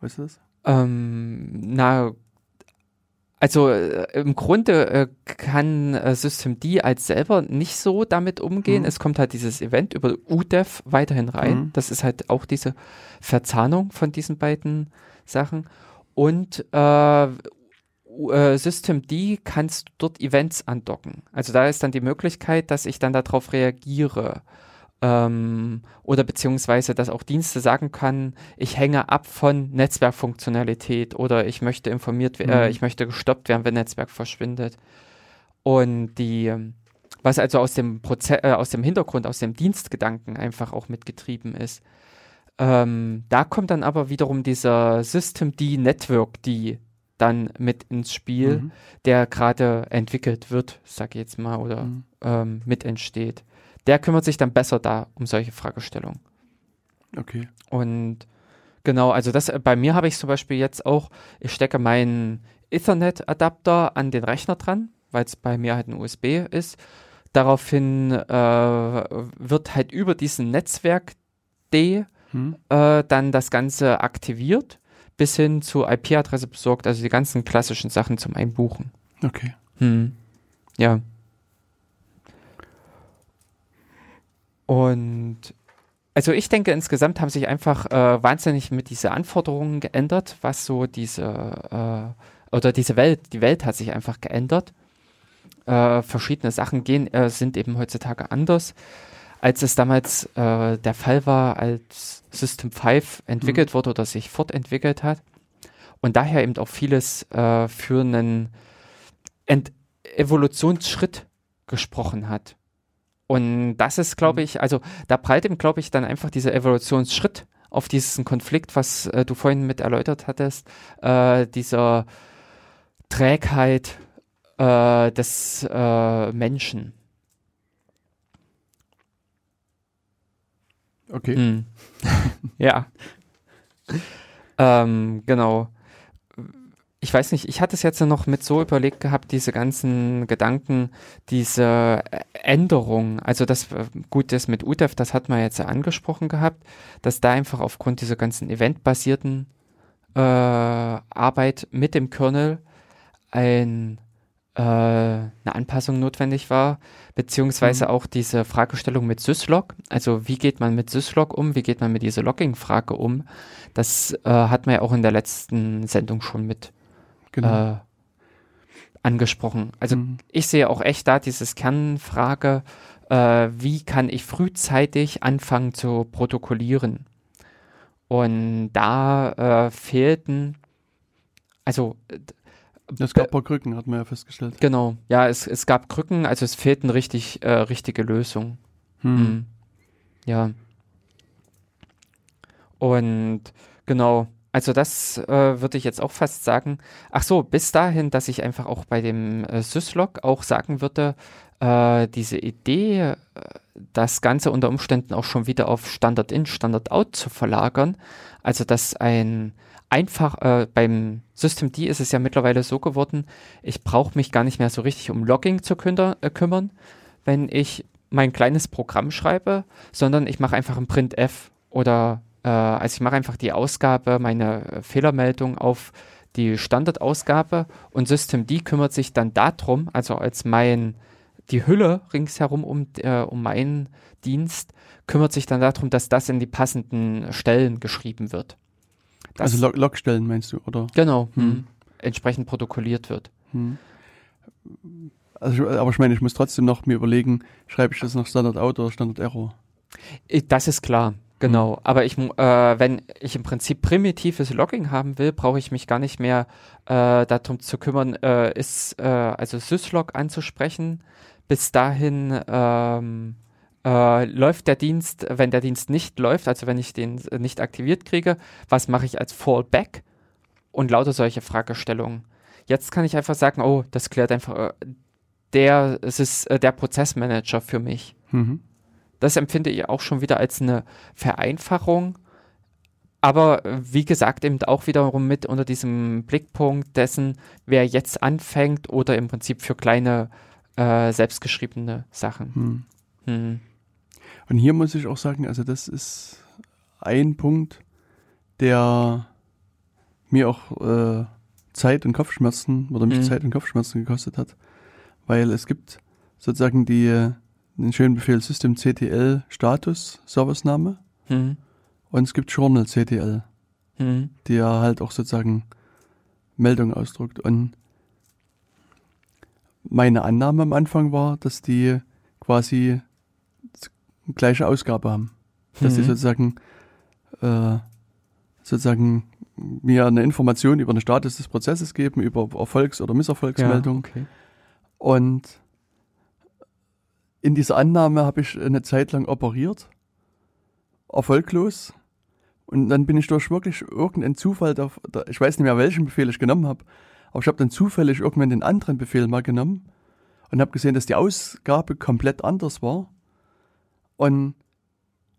Weißt du das? Ähm, na, also äh, im Grunde äh, kann äh, Systemd als selber nicht so damit umgehen. Mhm. Es kommt halt dieses Event über UDEV weiterhin rein. Mhm. Das ist halt auch diese Verzahnung von diesen beiden Sachen. Und äh, äh, Systemd kannst du dort Events andocken. Also da ist dann die Möglichkeit, dass ich dann darauf reagiere ähm, oder beziehungsweise, dass auch Dienste sagen kann, ich hänge ab von Netzwerkfunktionalität oder ich möchte informiert, äh, mhm. äh, ich möchte gestoppt werden, wenn Netzwerk verschwindet. Und die was also aus dem Proze äh, aus dem Hintergrund, aus dem Dienstgedanken einfach auch mitgetrieben ist. Ähm, da kommt dann aber wiederum dieser System D Network D dann mit ins Spiel, mhm. der gerade entwickelt wird, sag ich jetzt mal, oder mhm. ähm, mit entsteht. Der kümmert sich dann besser da um solche Fragestellungen. Okay. Und genau, also das bei mir habe ich zum Beispiel jetzt auch, ich stecke meinen Ethernet-Adapter an den Rechner dran, weil es bei mir halt ein USB ist. Daraufhin äh, wird halt über diesen Netzwerk D hm. äh, dann das Ganze aktiviert bis hin zu IP-Adresse besorgt, also die ganzen klassischen Sachen zum Einbuchen. Okay. Hm. Ja. Und also ich denke, insgesamt haben sich einfach äh, wahnsinnig mit diesen Anforderungen geändert, was so diese äh, oder diese Welt, die Welt hat sich einfach geändert. Äh, verschiedene Sachen gehen, äh, sind eben heutzutage anders als es damals äh, der Fall war, als System 5 entwickelt mhm. wurde oder sich fortentwickelt hat. Und daher eben auch vieles äh, für einen Ent Evolutionsschritt gesprochen hat. Und das ist, glaube mhm. ich, also da prallt eben, glaube ich, dann einfach dieser Evolutionsschritt auf diesen Konflikt, was äh, du vorhin mit erläutert hattest, äh, dieser Trägheit äh, des äh, Menschen. Okay. Hm. ja. ähm, genau. Ich weiß nicht, ich hatte es jetzt noch mit so überlegt gehabt, diese ganzen Gedanken, diese Änderungen, also das äh, gut ist mit UTEF, das hat man jetzt ja angesprochen gehabt, dass da einfach aufgrund dieser ganzen eventbasierten äh, Arbeit mit dem Kernel ein äh, eine Anpassung notwendig war, beziehungsweise mhm. auch diese Fragestellung mit Syslog. Also wie geht man mit Syslog um? Wie geht man mit dieser Logging-Frage um? Das äh, hat man ja auch in der letzten Sendung schon mit genau. äh, angesprochen. Also mhm. ich sehe auch echt da dieses Kernfrage, äh, wie kann ich frühzeitig anfangen zu protokollieren? Und da äh, fehlten, also es gab ein paar Krücken, hat man ja festgestellt. Genau, ja, es, es gab Krücken, also es fehlten richtig äh, richtige Lösungen. Hm. Mhm. Ja. Und genau, also das äh, würde ich jetzt auch fast sagen. Ach so, bis dahin, dass ich einfach auch bei dem äh, Syslog auch sagen würde, äh, diese Idee, äh, das Ganze unter Umständen auch schon wieder auf Standard in, Standard out zu verlagern, also dass ein einfach, äh, beim System D ist es ja mittlerweile so geworden, ich brauche mich gar nicht mehr so richtig um Logging zu künder, äh, kümmern, wenn ich mein kleines Programm schreibe, sondern ich mache einfach ein Printf oder also ich mache einfach die Ausgabe, meine Fehlermeldung auf die Standardausgabe und System D kümmert sich dann darum, also als mein die Hülle ringsherum um, äh, um meinen Dienst kümmert sich dann darum, dass das in die passenden Stellen geschrieben wird. Das also Log Logstellen meinst du, oder? Genau, hm. Hm. entsprechend protokolliert wird. Hm. Also, aber ich meine, ich muss trotzdem noch mir überlegen, schreibe ich das noch Standard Out oder Standard Error? Das ist klar, genau. Aber ich, äh, wenn ich im Prinzip primitives Logging haben will, brauche ich mich gar nicht mehr äh, darum zu kümmern, äh, ist äh, also syslog anzusprechen. Bis dahin ähm, äh, läuft der Dienst, wenn der Dienst nicht läuft, also wenn ich den nicht aktiviert kriege, was mache ich als Fallback und lauter solche Fragestellungen. Jetzt kann ich einfach sagen, oh, das klärt einfach äh, der, es ist äh, der Prozessmanager für mich. Mhm. Das empfinde ich auch schon wieder als eine Vereinfachung. Aber äh, wie gesagt, eben auch wiederum mit unter diesem Blickpunkt dessen, wer jetzt anfängt oder im Prinzip für kleine äh, selbstgeschriebene Sachen. Hm. Hm. Und hier muss ich auch sagen, also das ist ein Punkt, der mir auch äh, Zeit und Kopfschmerzen oder mich mhm. Zeit und Kopfschmerzen gekostet hat, weil es gibt sozusagen die den schönen Befehl System CTL Status Servicename mhm. und es gibt Journal CTL, mhm. der halt auch sozusagen Meldungen ausdruckt und meine Annahme am Anfang war, dass die quasi gleiche Ausgabe haben. Dass mhm. sie sozusagen, äh, sozusagen mir eine Information über den Status des Prozesses geben, über Erfolgs- oder Misserfolgsmeldung. Ja, okay. Und in dieser Annahme habe ich eine Zeit lang operiert, erfolglos. Und dann bin ich durch wirklich irgendeinen Zufall, da, ich weiß nicht mehr, welchen Befehl ich genommen habe, aber ich habe dann zufällig irgendwann den anderen Befehl mal genommen und habe gesehen, dass die Ausgabe komplett anders war und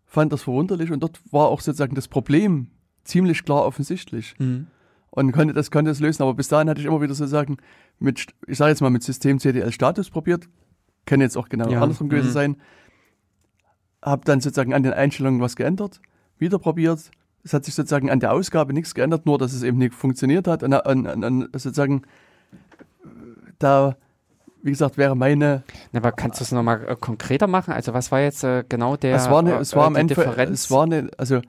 fand das verwunderlich und dort war auch sozusagen das Problem ziemlich klar offensichtlich. Mhm. Und konnte das, konnte das lösen. Aber bis dahin hatte ich immer wieder sozusagen mit, ich sage jetzt mal mit System CDL Status probiert, kann jetzt auch genau ja. andersrum gewesen mhm. sein. Habe dann sozusagen an den Einstellungen was geändert, wieder probiert. Es hat sich sozusagen an der Ausgabe nichts geändert, nur dass es eben nicht funktioniert hat. Und, und, und sozusagen da wie gesagt, wäre meine. Na, aber kannst du es nochmal äh, konkreter machen? Also, was war jetzt äh, genau der es war eine, es war äh, am Ende, Differenz? Es war eine, also,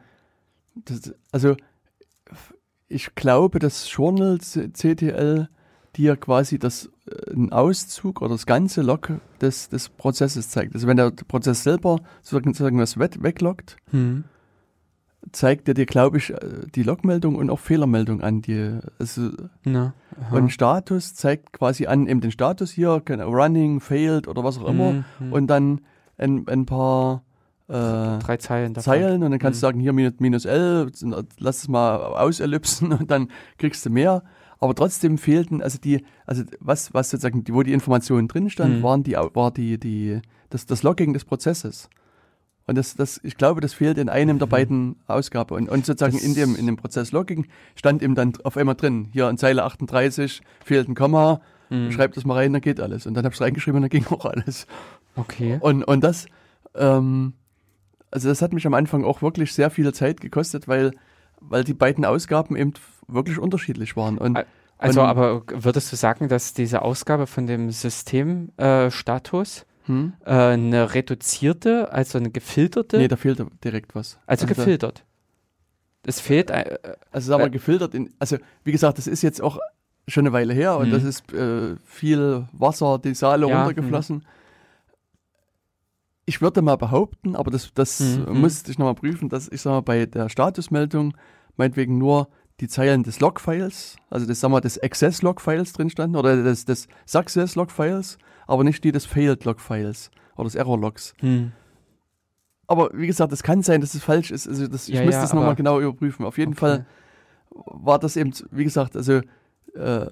das, also, ich glaube, das Journal CTL dir quasi das, äh, ein Auszug oder das ganze Log des, des Prozesses zeigt. Also, wenn der Prozess selber sozusagen was wegloggt, hm zeigt er dir, glaube ich, äh, die Logmeldung und auch Fehlermeldung an. Die, also, Na, und Status zeigt quasi an, eben den Status hier, running, failed oder was auch immer. Mhm, mhm. und dann ein, ein paar äh, drei Zeilen, Zeilen und dann kannst mhm. du sagen, hier minus, minus L, lass es mal ausellipsen und dann kriegst du mehr. Aber trotzdem fehlten, also die, also was, was sozusagen, wo die Informationen drin stand, mhm. waren die, war die, die, das, das Logging des Prozesses. Und das, das, ich glaube, das fehlt in einem der mhm. beiden Ausgaben. Und, und sozusagen in dem, in dem Prozess Logging stand eben dann auf einmal drin, hier in Zeile 38 fehlt ein Komma, mhm. schreib das mal rein, dann geht alles. Und dann habe ich es reingeschrieben und dann ging auch alles. Okay. Und, und das, ähm, also das hat mich am Anfang auch wirklich sehr viel Zeit gekostet, weil, weil die beiden Ausgaben eben wirklich unterschiedlich waren. Und, also, und, aber würdest du sagen, dass diese Ausgabe von dem Systemstatus äh, hm? Äh, eine reduzierte, also eine gefilterte. Nee, da fehlt direkt was. Also, also gefiltert. Es fehlt. Äh, also sagen wir äh, gefiltert in, also wie gesagt, das ist jetzt auch schon eine Weile her und hm. das ist äh, viel Wasser, die Saale ja, runtergeflossen. Hm. Ich würde mal behaupten, aber das, das hm, musste ich nochmal prüfen, dass ich sage mal, bei der Statusmeldung meinetwegen nur die Zeilen des Logfiles, also das, sagen wir, des Access-Logfiles drin standen oder des, des Success-Logfiles aber nicht die des Failed-Log-Files oder des Error-Logs. Hm. Aber wie gesagt, es kann sein, dass es falsch ist. Also das, ich ja, müsste ja, das nochmal genau überprüfen. Auf jeden okay. Fall war das eben, wie gesagt, also äh,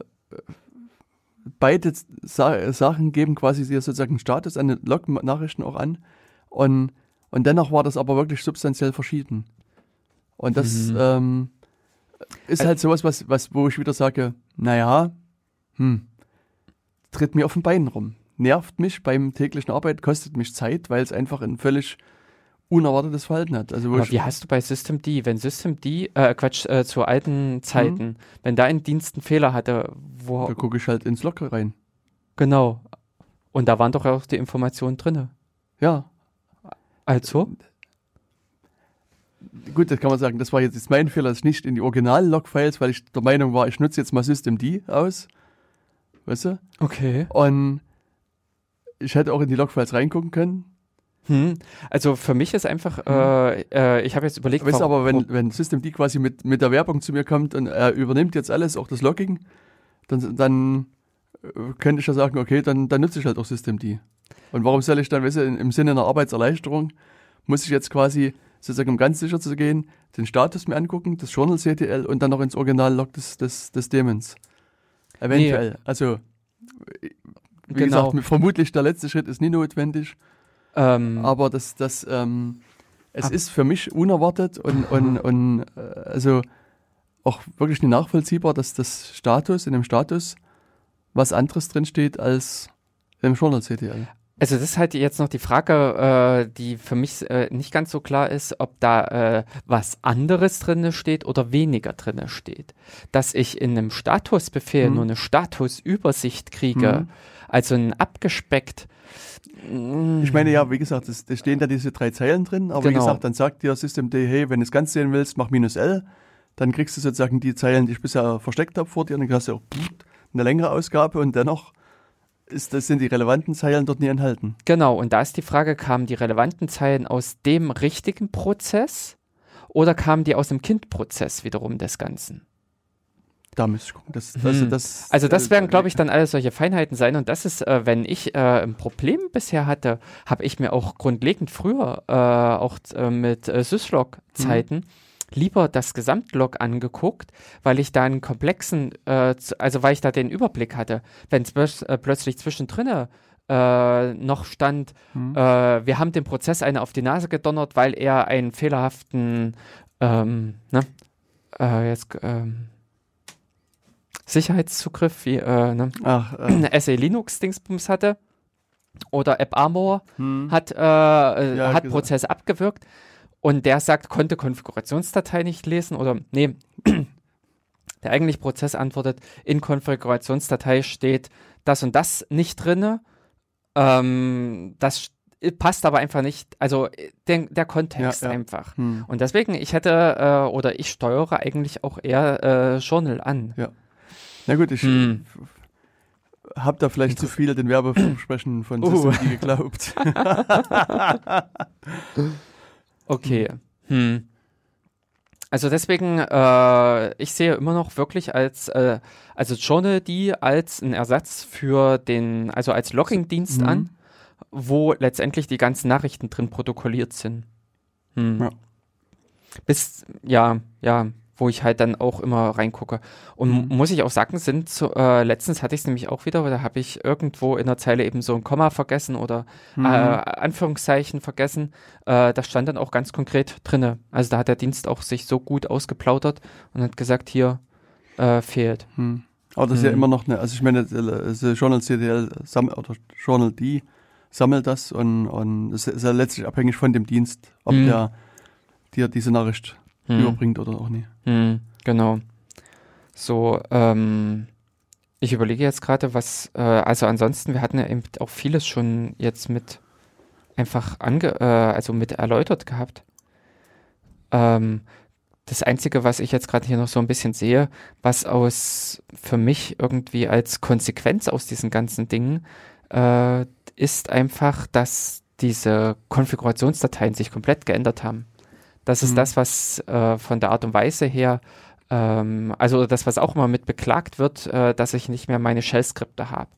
beide Sa Sachen geben quasi sozusagen Status an den Log-Nachrichten auch an. Und, und dennoch war das aber wirklich substanziell verschieden. Und das mhm. ähm, ist halt sowas, was, was, wo ich wieder sage, naja, hm, tritt mir auf den Beinen rum nervt mich beim täglichen Arbeit, kostet mich Zeit, weil es einfach ein völlig unerwartetes Verhalten hat. Also Aber wie hast du bei System D, wenn System D, äh, Quatsch, äh, zu alten Zeiten, mhm. wenn da ein Dienst einen Fehler hatte, wo. Da gucke ich halt ins Log rein. Genau. Und da waren doch auch die Informationen drin. Ja. Also? Gut, das kann man sagen, das war jetzt mein Fehler, dass ich nicht in die Original-Log-Files, weil ich der Meinung war, ich nutze jetzt mal System D aus. Weißt du? Okay. Und ich hätte auch in die Logfiles reingucken können. Hm. Also für mich ist einfach, hm. äh, äh, ich habe jetzt überlegt. Weißt du, aber wenn, wenn Systemd quasi mit, mit der Werbung zu mir kommt und er übernimmt jetzt alles, auch das Logging, dann, dann äh, könnte ich ja sagen, okay, dann, dann nutze ich halt auch Systemd. Und warum soll ich dann, weißt du, im Sinne einer Arbeitserleichterung, muss ich jetzt quasi, sozusagen um ganz sicher zu gehen, den Status mir angucken, das Journal CTL und dann noch ins Original-Log des, des, des Daemons. Eventuell. Nee. Also wie genau. gesagt, vermutlich der letzte Schritt ist nie notwendig. Ähm, aber das, das, ähm, es ab, ist für mich unerwartet und, und, und äh, also auch wirklich nicht nachvollziehbar, dass das Status, in dem Status was anderes drinsteht als im Journal CTL. Also das ist halt jetzt noch die Frage, äh, die für mich äh, nicht ganz so klar ist, ob da äh, was anderes drinne steht oder weniger drinne steht. Dass ich in einem Statusbefehl hm. nur eine Statusübersicht kriege, hm. also ein abgespeckt. Ich meine ja, wie gesagt, es, stehen da diese drei Zeilen drin, aber genau. wie gesagt, dann sagt dir Systemd, hey, wenn du es ganz sehen willst, mach minus L, dann kriegst du sozusagen die Zeilen, die ich bisher versteckt habe vor dir, und dann hast du auch eine längere Ausgabe und dennoch ist, das sind die relevanten Zeilen dort nie enthalten. Genau, und da ist die Frage, kamen die relevanten Zeilen aus dem richtigen Prozess oder kamen die aus dem Kindprozess wiederum des Ganzen? Da müsste ich gucken. Das, Hm. also, das, Also das äh, werden, glaube ich, dann alles solche Feinheiten sein. Und das ist, äh, wenn ich äh, ein Problem bisher hatte, habe ich mir auch grundlegend früher, äh, auch äh, mit äh, Syslog-Zeiten, lieber das Gesamtlog angeguckt, weil ich da einen komplexen, äh, also weil ich da den Überblick hatte. Wenn es äh, plötzlich zwischendrin äh, noch stand, Hm. äh, wir haben dem Prozess eine auf die Nase gedonnert, weil er einen fehlerhaften, ähm, ne, äh, jetzt, ähm, Sicherheitszugriff wie äh, ne, Ach, äh, eine SE Linux Dingsbums hatte oder AppArmor hm. hat, äh, äh, Ja, hat genau. Prozess abgewirkt und der sagt, konnte Konfigurationsdatei nicht lesen oder nee, der eigentlich Prozess antwortet, in Konfigurationsdatei steht das und das nicht drinne. Ähm, das st- passt aber einfach nicht, also äh, der, der Kontext Ja, ja. einfach. Hm. Und deswegen, ich hätte äh, oder ich steuere eigentlich auch eher äh, Journal an. Na gut, ich Hm. habe da vielleicht zu viel den Werbeversprechen von Uh. Systemd geglaubt. Okay. Hm. Also deswegen, äh, ich sehe immer noch wirklich als, äh, also Journal die als ein Ersatz für den, also als Logging-Dienst Mhm. an, wo letztendlich die ganzen Nachrichten drin protokolliert sind. Hm. Ja. Bis, ja, ja, wo ich halt dann auch immer reingucke. Und Mhm. muss ich auch sagen, sind so, äh, letztens hatte ich es nämlich auch wieder, weil da habe ich irgendwo in der Zeile eben so ein Komma vergessen oder Mhm. äh, Anführungszeichen vergessen. Äh, das stand dann auch ganz konkret drinne. Also da hat der Dienst auch sich so gut ausgeplaudert und hat gesagt, hier äh, fehlt. Hm. Aber das ist ja Hm. immer noch eine, also ich meine, Journal CDL sammelt, oder Journal D sammelt das und, und es ist ja letztlich abhängig von dem Dienst, ob Hm. der dir diese Nachricht Hm. überbringt oder auch nicht. Hm, genau. So, ähm, ich überlege jetzt gerade, was, äh, also ansonsten, wir hatten ja eben auch vieles schon jetzt mit einfach ange, äh, also mit erläutert gehabt. Ähm, das Einzige, was ich jetzt gerade hier noch so ein bisschen sehe, was aus für mich irgendwie als Konsequenz aus diesen ganzen Dingen äh, ist einfach, dass diese Konfigurationsdateien sich komplett geändert haben. Das ist Mhm. das, was äh, von der Art und Weise her, ähm, also das, was auch immer mit beklagt wird, äh, dass ich nicht mehr meine Shell-Skripte habe.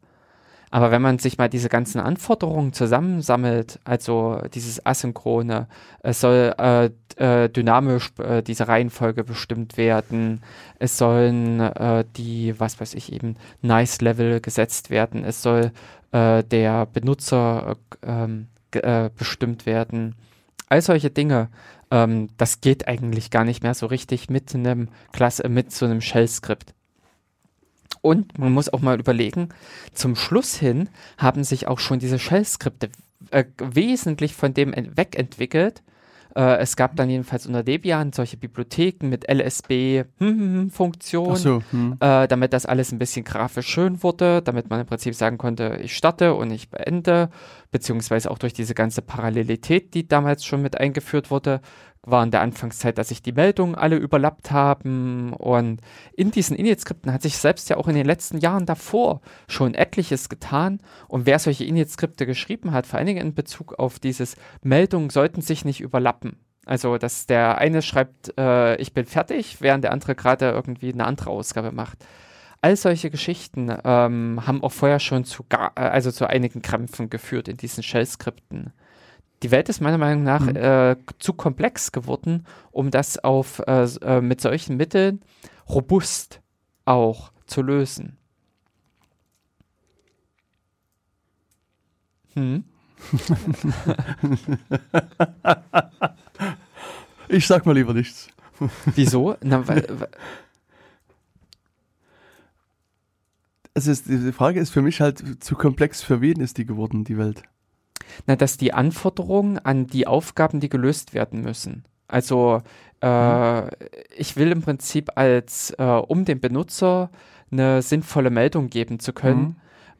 Aber wenn man sich mal diese ganzen Anforderungen zusammensammelt, also dieses Asynchrone, es soll äh, äh, dynamisch äh, diese Reihenfolge bestimmt werden, es sollen äh, die, was weiß ich eben, Nice-Level gesetzt werden, es soll äh, der Benutzer äh, ähm, äh, bestimmt werden. All solche Dinge, ähm, das geht eigentlich gar nicht mehr so richtig mit einem Klasse, mit so einem Shell-Skript. Und man muss auch mal überlegen, zum Schluss hin haben sich auch schon diese Shell-Skripte äh, wesentlich von dem ent- wegentwickelt. Äh, es gab dann jedenfalls unter Debian solche Bibliotheken mit LSB-Funktionen Ach so, hm. äh, damit das alles ein bisschen grafisch schön wurde, damit man im Prinzip sagen konnte, ich starte und ich beende, beziehungsweise auch durch diese ganze Parallelität, die damals schon mit eingeführt wurde, war in der Anfangszeit, dass sich die Meldungen alle überlappt haben und in diesen Init-Skripten hat sich selbst ja auch in den letzten Jahren davor schon etliches getan und wer solche Init-Skripte geschrieben hat, vor allen Dingen in Bezug auf dieses Meldungen sollten sich nicht überlappen. Also, dass der eine schreibt, äh, ich bin fertig, während der andere gerade irgendwie eine andere Ausgabe macht. All solche Geschichten ähm, haben auch vorher schon zu, äh, also zu einigen Krämpfen geführt in diesen Shell-Skripten. Die Welt ist meiner Meinung nach Mhm. äh, zu komplex geworden, um das auf, äh, äh, mit solchen Mitteln robust auch zu lösen. Hm? Ich sag mal lieber nichts. Wieso? Na, weil, weil- Also es, die Frage ist für mich halt zu komplex, für wen ist die geworden, die Welt? Na, dass die Anforderungen an die Aufgaben, die gelöst werden müssen. Also äh, ich will im Prinzip als, äh, um dem Benutzer eine sinnvolle Meldung geben zu können,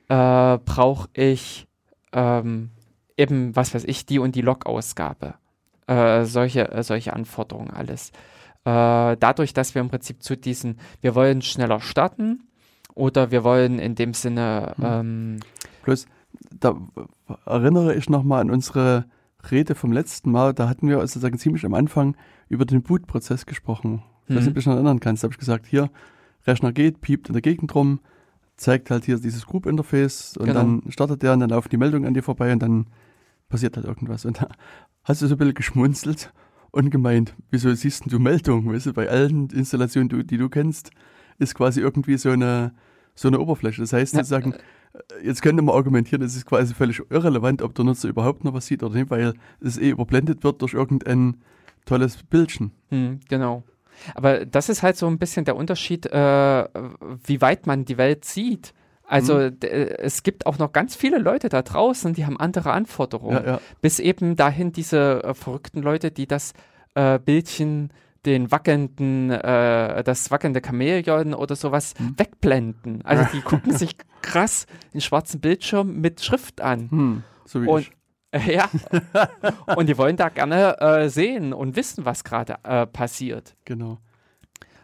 äh, brauche ich ähm, eben, was weiß ich, die und die Log-Ausgabe. Äh, solche, äh, solche Anforderungen alles. Äh, dadurch, dass wir im Prinzip zu diesen, wir wollen schneller starten oder wir wollen in dem Sinne, Mhm. ähm, Bloß, da erinnere ich nochmal an unsere Rede vom letzten Mal. Da hatten wir sozusagen ziemlich am Anfang über den Boot-Prozess gesprochen. Ich weiß nicht, ob hm, du dich noch erinnern kannst. Da habe ich gesagt, hier, Rechner geht, piept in der Gegend rum, zeigt halt hier dieses Group-Interface und Genau. dann startet der und dann laufen die Meldungen an dir vorbei und dann passiert halt irgendwas. Und da hast du so ein bisschen geschmunzelt und gemeint, wieso siehst denn du Meldungen? Weißt du, bei allen Installationen, die, du kennst, ist quasi irgendwie so eine, so eine Oberfläche. Das heißt Ja, sozusagen, jetzt könnte man argumentieren, es ist quasi völlig irrelevant, ob der Nutzer überhaupt noch was sieht oder nicht, weil es eh überblendet wird durch irgendein tolles Bildchen. Hm, genau. Aber das ist halt so ein bisschen der Unterschied, äh, wie weit man die Welt sieht. Also Mhm. es gibt auch noch ganz viele Leute da draußen, die haben andere Anforderungen. Ja, ja. Bis eben dahin diese äh, verrückten Leute, die das äh, Bildchen, den wackelnden, äh, das wackelnde Chamäleon oder sowas Hm. wegblenden. Also die gucken sich krass den schwarzen Bildschirm mit Schrift an. Hm, so wie Und- ich. Äh, ja. und die wollen da gerne äh, sehen und wissen, was gerade äh, passiert. Genau.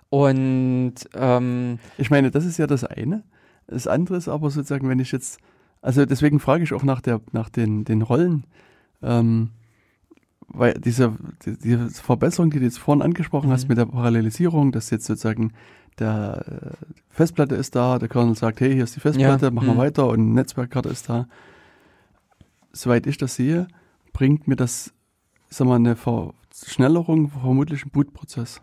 Und ähm, Ich meine, das ist ja das eine. Das andere ist aber sozusagen, wenn ich jetzt, also deswegen frage ich auch nach der, nach den, den Rollen, ähm, weil diese, die, diese Verbesserung, die du jetzt vorhin angesprochen hast Mhm. mit der Parallelisierung, dass jetzt sozusagen der äh, Festplatte ist da, der Kernel sagt, hey, hier ist die Festplatte, Ja, machen wir mhm. weiter und Netzwerkkarte ist da. Soweit ich das sehe, bringt mir das, sag mal, eine Verschnellerung vermutlich im Bootprozess.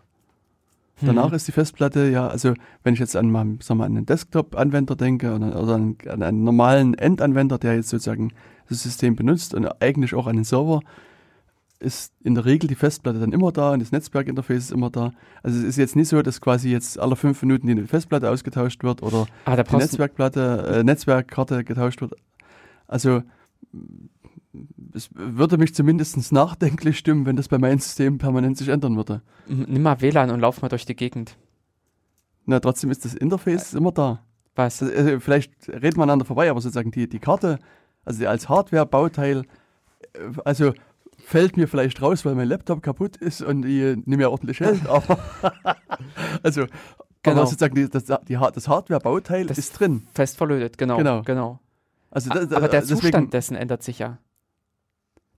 Danach hm, ist die Festplatte ja, also wenn ich jetzt an, meinem, sag mal, an einen Desktop-Anwender denke oder, oder an, an einen normalen Endanwender, der jetzt sozusagen das System benutzt und eigentlich auch an den Server, ist in der Regel die Festplatte dann immer da und das Netzwerkinterface ist immer da. Also es ist jetzt nicht so, dass quasi jetzt alle fünf Minuten die Festplatte ausgetauscht wird oder da die Netzwerkplatte, äh, Netzwerkkarte getauscht wird. Also es würde mich zumindest nachdenklich stimmen, wenn das bei meinem System permanent sich ändern würde. nimm mal WLAN und lauf mal durch die Gegend. Na, trotzdem ist das Interface immer da. Was? Also, also vielleicht reden wir aneinander vorbei, aber sozusagen die, die Karte, also als Hardware-Bauteil, äh, also fällt mir vielleicht raus, weil mein Laptop kaputt ist und ich nicht mehr ordentlich aber also Genau. aber sozusagen die, das, die, das Hardware-Bauteil Das- ist drin. Fest verlötet, genau. Genau. genau. Also das, aber der deswegen, Zustand dessen ändert sich ja.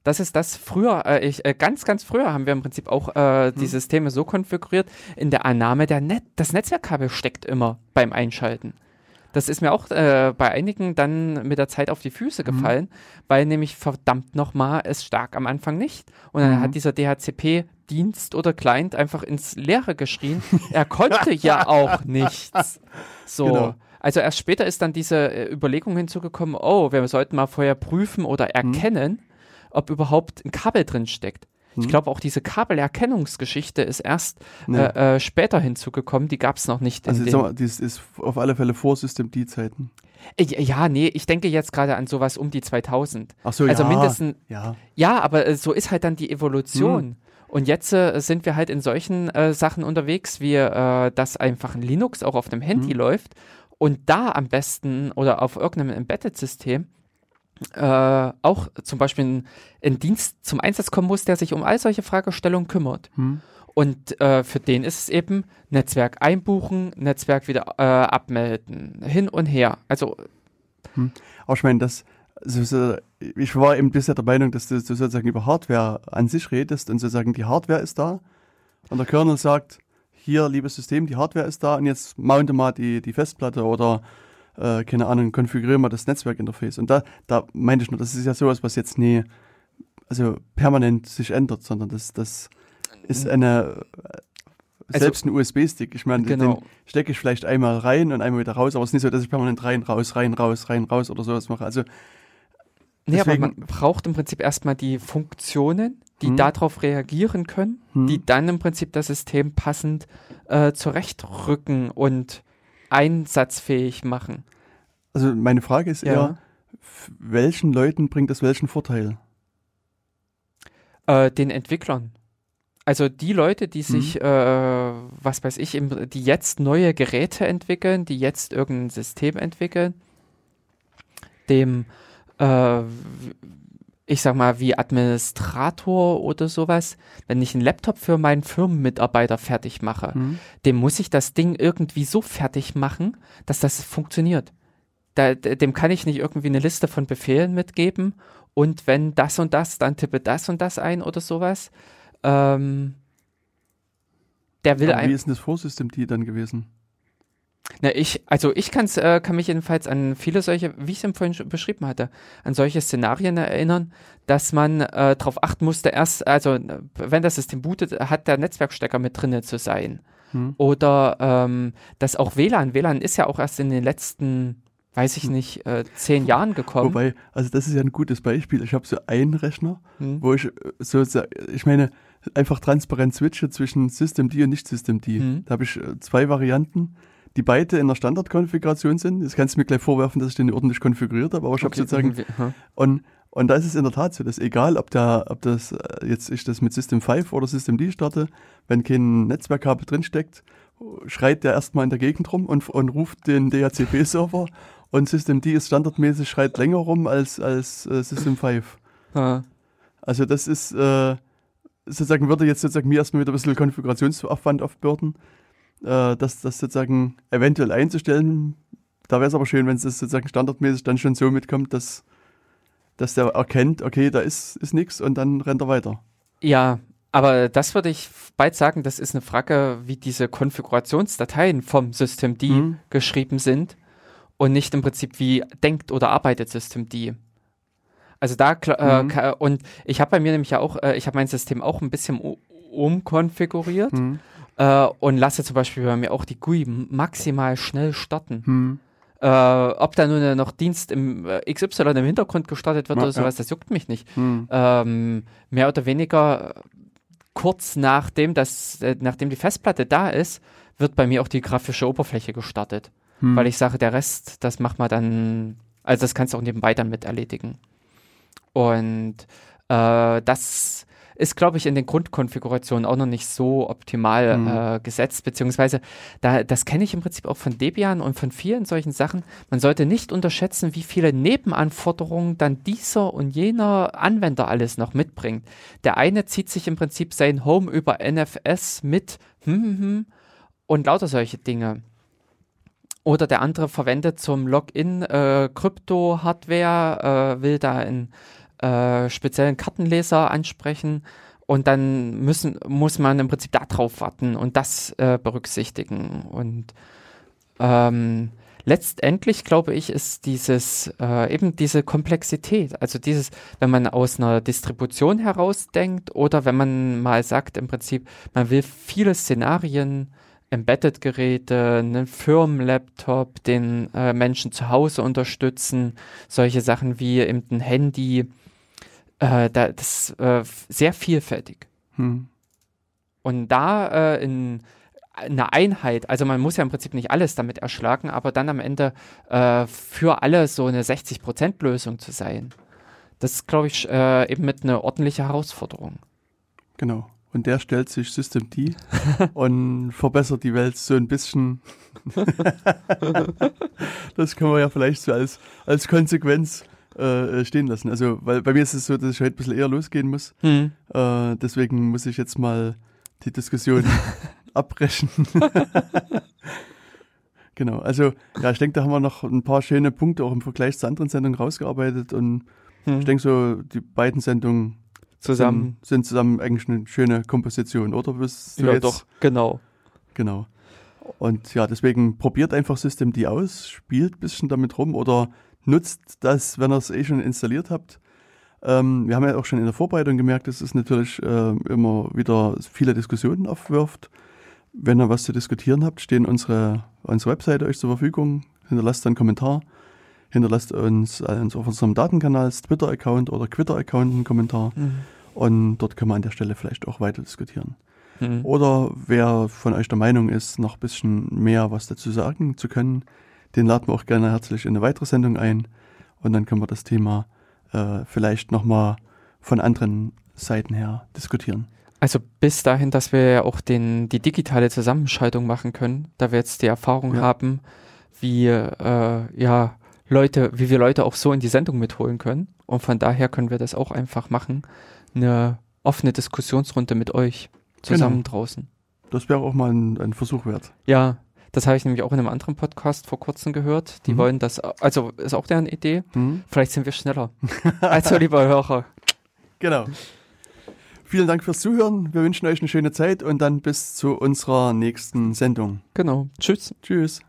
Das ist das früher, äh, ich, äh, ganz, ganz früher haben wir im Prinzip auch äh, die Hm. Systeme so konfiguriert, in der Annahme, der Net das Netzwerkkabel steckt immer beim Einschalten. Das ist mir auch äh, bei einigen dann mit der Zeit auf die Füße Mhm. gefallen, weil nämlich verdammt nochmal es stark am Anfang nicht. Und dann Mhm. hat dieser DHCP-Dienst oder Client einfach ins Leere geschrien. er konnte ja auch nichts. So. Genau. Also erst später ist dann diese äh, Überlegung hinzugekommen, oh, wir sollten mal vorher prüfen oder Mhm. erkennen, ob überhaupt ein Kabel drin steckt. Ich Mhm. glaube, auch diese Kabelerkennungsgeschichte ist erst ne, äh, äh, später hinzugekommen. Die gab es noch nicht. also mal, das ist auf alle Fälle vor System D-Zeiten. Äh, ja, nee, ich denke jetzt gerade an sowas um die 2000. Ach so, also ja. mindestens, Ja, ja, aber äh, so ist halt dann die Evolution. Hm. Und jetzt äh, sind wir halt in solchen äh, Sachen unterwegs, wie äh, dass einfach ein Linux auch auf dem Handy Hm. läuft und da am besten oder auf irgendeinem Embedded-System äh, auch zum Beispiel ein, ein Dienst zum Einsatz kommen muss, der sich um all solche Fragestellungen kümmert. hm. Und äh, für den ist es eben Netzwerk einbuchen, Netzwerk wieder äh, abmelden, hin und her. Also Aber ich meine, das, also, ich war eben bisher der Meinung, dass du, du sozusagen über Hardware an sich redest und sozusagen die Hardware ist da und der Kernel sagt, hier, liebes System, die Hardware ist da und jetzt mounte mal die, die Festplatte oder, äh, keine Ahnung, konfiguriere mal das Netzwerkinterface. Und da, da meinte ich nur, das ist ja sowas, was jetzt nie, also permanent sich ändert, sondern das, das ist eine, äh, Also- selbst ein USB-Stick. Ich meine, genau. den stecke ich vielleicht einmal rein und einmal wieder raus, aber es ist nicht so, dass ich permanent rein, raus, rein, raus, rein, raus oder sowas mache. Also, Nee, aber man braucht im Prinzip erstmal die Funktionen, die Hm. darauf reagieren können, hm, die dann im Prinzip das System passend äh, zurechtrücken und einsatzfähig machen. also meine Frage ist Ja. eher, welchen Leuten bringt das welchen Vorteil? Äh, den Entwicklern. Also die Leute, Mhm. die sich, äh, was weiß ich, im, die jetzt neue Geräte entwickeln, die jetzt irgendein System entwickeln, dem, äh, ich sag mal, wie Administrator oder sowas, wenn ich einen Laptop für meinen Firmenmitarbeiter fertig mache, Hm? dem muss ich das Ding irgendwie so fertig machen, dass das funktioniert. Da, dem kann ich nicht irgendwie eine Liste von Befehlen mitgeben und wenn das und das, dann tippe das und das ein oder sowas. Ähm, der will Aber wie ist denn das Vorsystem die dann gewesen? Na, ich, also ich kann's, äh, kann mich jedenfalls an viele solche, wie ich es vorhin schon beschrieben hatte, an solche Szenarien erinnern, dass man äh, darauf achten musste, erst, also wenn das System bootet, hat der Netzwerkstecker mit drinne zu sein. Hm. Oder ähm, dass auch WLAN, WLAN ist ja auch erst in den letzten, weiß ich hm. nicht, äh, zehn Jahren gekommen. Wobei, also das ist ja ein gutes Beispiel. Ich habe so einen Rechner, hm. wo ich äh, so, ich meine, einfach transparent switche zwischen System D und nicht System D. Hm. Da habe ich äh, zwei Varianten die beide in der Standardkonfiguration sind. Das kannst du mir gleich vorwerfen, dass ich den ordentlich konfiguriert habe, aber ich okay. habe sozusagen. Und, und da ist es in der Tat so, dass egal, ob, da, ob das äh, jetzt ich das mit System 5 oder System D starte, wenn kein Netzwerkkabel drinsteckt, schreit der erstmal in der Gegend rum und, und ruft den DHCP-Server und System D ist standardmäßig, schreit länger rum als, als äh, System 5. Ja. Also das ist äh, sozusagen, würde jetzt sozusagen mir erstmal wieder ein bisschen Konfigurationsaufwand aufbürden äh, das, das sozusagen eventuell einzustellen. Da wäre es aber schön, wenn es sozusagen standardmäßig dann schon so mitkommt, dass, dass der erkennt, okay, da ist, ist nichts und dann rennt er weiter. Ja, aber das würde ich bald sagen, das ist eine Frage, wie diese Konfigurationsdateien vom System D mhm. geschrieben sind und nicht im Prinzip wie denkt oder arbeitet System D. Also da äh, mhm. und ich habe bei mir nämlich ja auch, äh, ich habe mein System auch ein bisschen umkonfiguriert. Mhm äh, und lasse zum Beispiel bei mir auch die GUI maximal schnell starten. Hm. Äh, ob da nun noch Dienst im äh, XY im Hintergrund gestartet wird ja, oder sowas, ja. das juckt mich nicht. Hm. Ähm, mehr oder weniger kurz nachdem, das, äh, nachdem die Festplatte da ist, wird bei mir auch die grafische Oberfläche gestartet. Hm. Weil ich sage, der Rest, das macht man dann, also das kannst du auch nebenbei dann mit erledigen. Und äh, das ist, glaube ich, in den Grundkonfigurationen auch noch nicht so optimal mhm. äh, gesetzt, beziehungsweise da, das kenne ich im Prinzip auch von Debian und von vielen solchen Sachen. Man sollte nicht unterschätzen, wie viele Nebenanforderungen dann dieser und jener Anwender alles noch mitbringt. Der eine zieht sich im Prinzip sein Home über NFS mit hm, hm, hm, und lauter solche Dinge. Oder der andere verwendet zum Login äh, Krypto-Hardware, äh, will da in äh, speziellen Kartenleser ansprechen und dann müssen, muss man im Prinzip darauf warten und das äh, berücksichtigen. Und ähm, letztendlich, glaube ich, ist dieses äh, eben diese Komplexität, also dieses, wenn man aus einer Distribution herausdenkt oder wenn man mal sagt, im Prinzip, man will viele Szenarien Embedded-Geräte, einen Firmenlaptop, den äh, Menschen zu Hause unterstützen, solche Sachen wie eben ein Handy, äh, da, das ist äh, sehr vielfältig. Hm. Und da äh, in einer Einheit, also man muss ja im Prinzip nicht alles damit erschlagen, aber dann am Ende äh, für alle so eine 60%-Lösung zu sein, das ist, glaube ich, äh, eben mit einer ordentlichen Herausforderung. Genau. Und der stellt sich System D und verbessert die Welt so ein bisschen. das können wir ja vielleicht so als, als Konsequenz äh, stehen lassen. Also, weil bei mir ist es so, dass ich heute ein bisschen eher losgehen muss. Mhm. Äh, deswegen muss ich jetzt mal die Diskussion abbrechen. genau, also ja, ich denke, da haben wir noch ein paar schöne Punkte auch im Vergleich zu anderen Sendungen rausgearbeitet und mhm. ich denke so, die beiden Sendungen zusammen sind, sind, zusammen eigentlich eine schöne Komposition, oder? Bist ja, jetzt? doch, genau. Genau. Und ja, deswegen probiert einfach System D aus, spielt ein bisschen damit rum oder nutzt das, wenn ihr es eh schon installiert habt. Ähm, wir haben ja auch schon in der Vorbereitung gemerkt, dass es natürlich äh, immer wieder viele Diskussionen aufwirft. Wenn ihr was zu diskutieren habt, stehen unsere, unsere Webseite euch zur Verfügung. Hinterlasst einen Kommentar. Hinterlasst uns auf unserem Datenkanal, Twitter-Account oder Twitter-Account einen Kommentar. Mhm. Und dort können wir an der Stelle vielleicht auch weiter diskutieren. Mhm. Oder wer von euch der Meinung ist, noch ein bisschen mehr was dazu sagen zu können, den laden wir auch gerne herzlich in eine weitere Sendung ein. Und dann können wir das Thema äh, vielleicht nochmal von anderen Seiten her diskutieren. Also bis dahin, dass wir ja auch den, die digitale Zusammenschaltung machen können, da wir jetzt die Erfahrung ja. haben, wie äh, ja Leute, wie wir Leute auch so in die Sendung mitholen können. Und von daher können wir das auch einfach machen. Eine offene Diskussionsrunde mit euch zusammen genau. draußen. Das wäre auch mal ein, ein Versuch wert. Ja, das habe ich nämlich auch in einem anderen Podcast vor kurzem gehört. Die mhm. wollen das, also ist auch deren Idee. Mhm. Vielleicht sind wir schneller. also, lieber Hörer. Genau. Vielen Dank fürs Zuhören. Wir wünschen euch eine schöne Zeit und dann bis zu unserer nächsten Sendung. Genau. Tschüss. Tschüss.